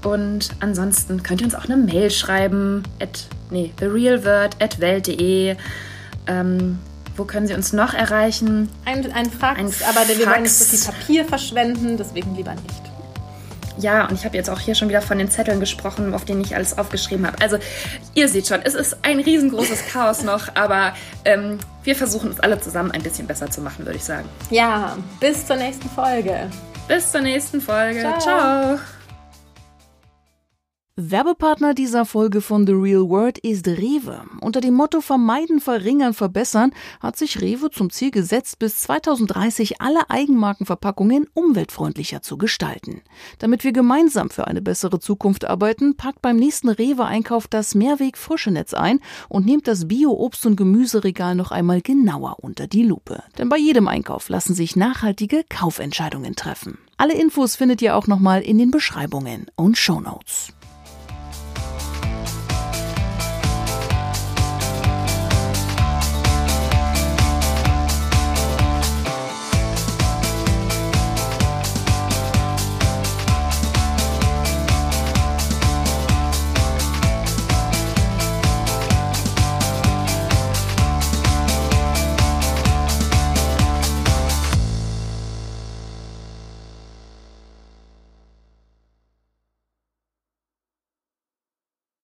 Und ansonsten könnt ihr uns auch eine Mail schreiben, at, nee, therealword.welt.de. Ähm, wo können Sie uns noch erreichen? Ein, ein Fax, ein aber Fax. wir wollen nicht so viel Papier verschwenden, deswegen lieber nicht. Ja, und ich habe jetzt auch hier schon wieder von den Zetteln gesprochen, auf denen ich alles aufgeschrieben habe. Also, ihr seht schon, es ist ein riesengroßes Chaos noch, aber ähm, wir versuchen es alle zusammen ein bisschen besser zu machen, würde ich sagen. Ja, bis zur nächsten Folge. Bis zur nächsten Folge. Ciao. Ciao. Werbepartner dieser Folge von The Real World ist Rewe. Unter dem Motto Vermeiden, Verringern, Verbessern hat sich Rewe zum Ziel gesetzt, bis 2030 alle Eigenmarkenverpackungen umweltfreundlicher zu gestalten. Damit wir gemeinsam für eine bessere Zukunft arbeiten, packt beim nächsten Rewe-Einkauf das Mehrweg-Frischenetz ein und nehmt das Bio-Obst- und Gemüseregal noch einmal genauer unter die Lupe. Denn bei jedem Einkauf lassen sich nachhaltige Kaufentscheidungen treffen. Alle Infos findet ihr auch nochmal in den Beschreibungen und Shownotes.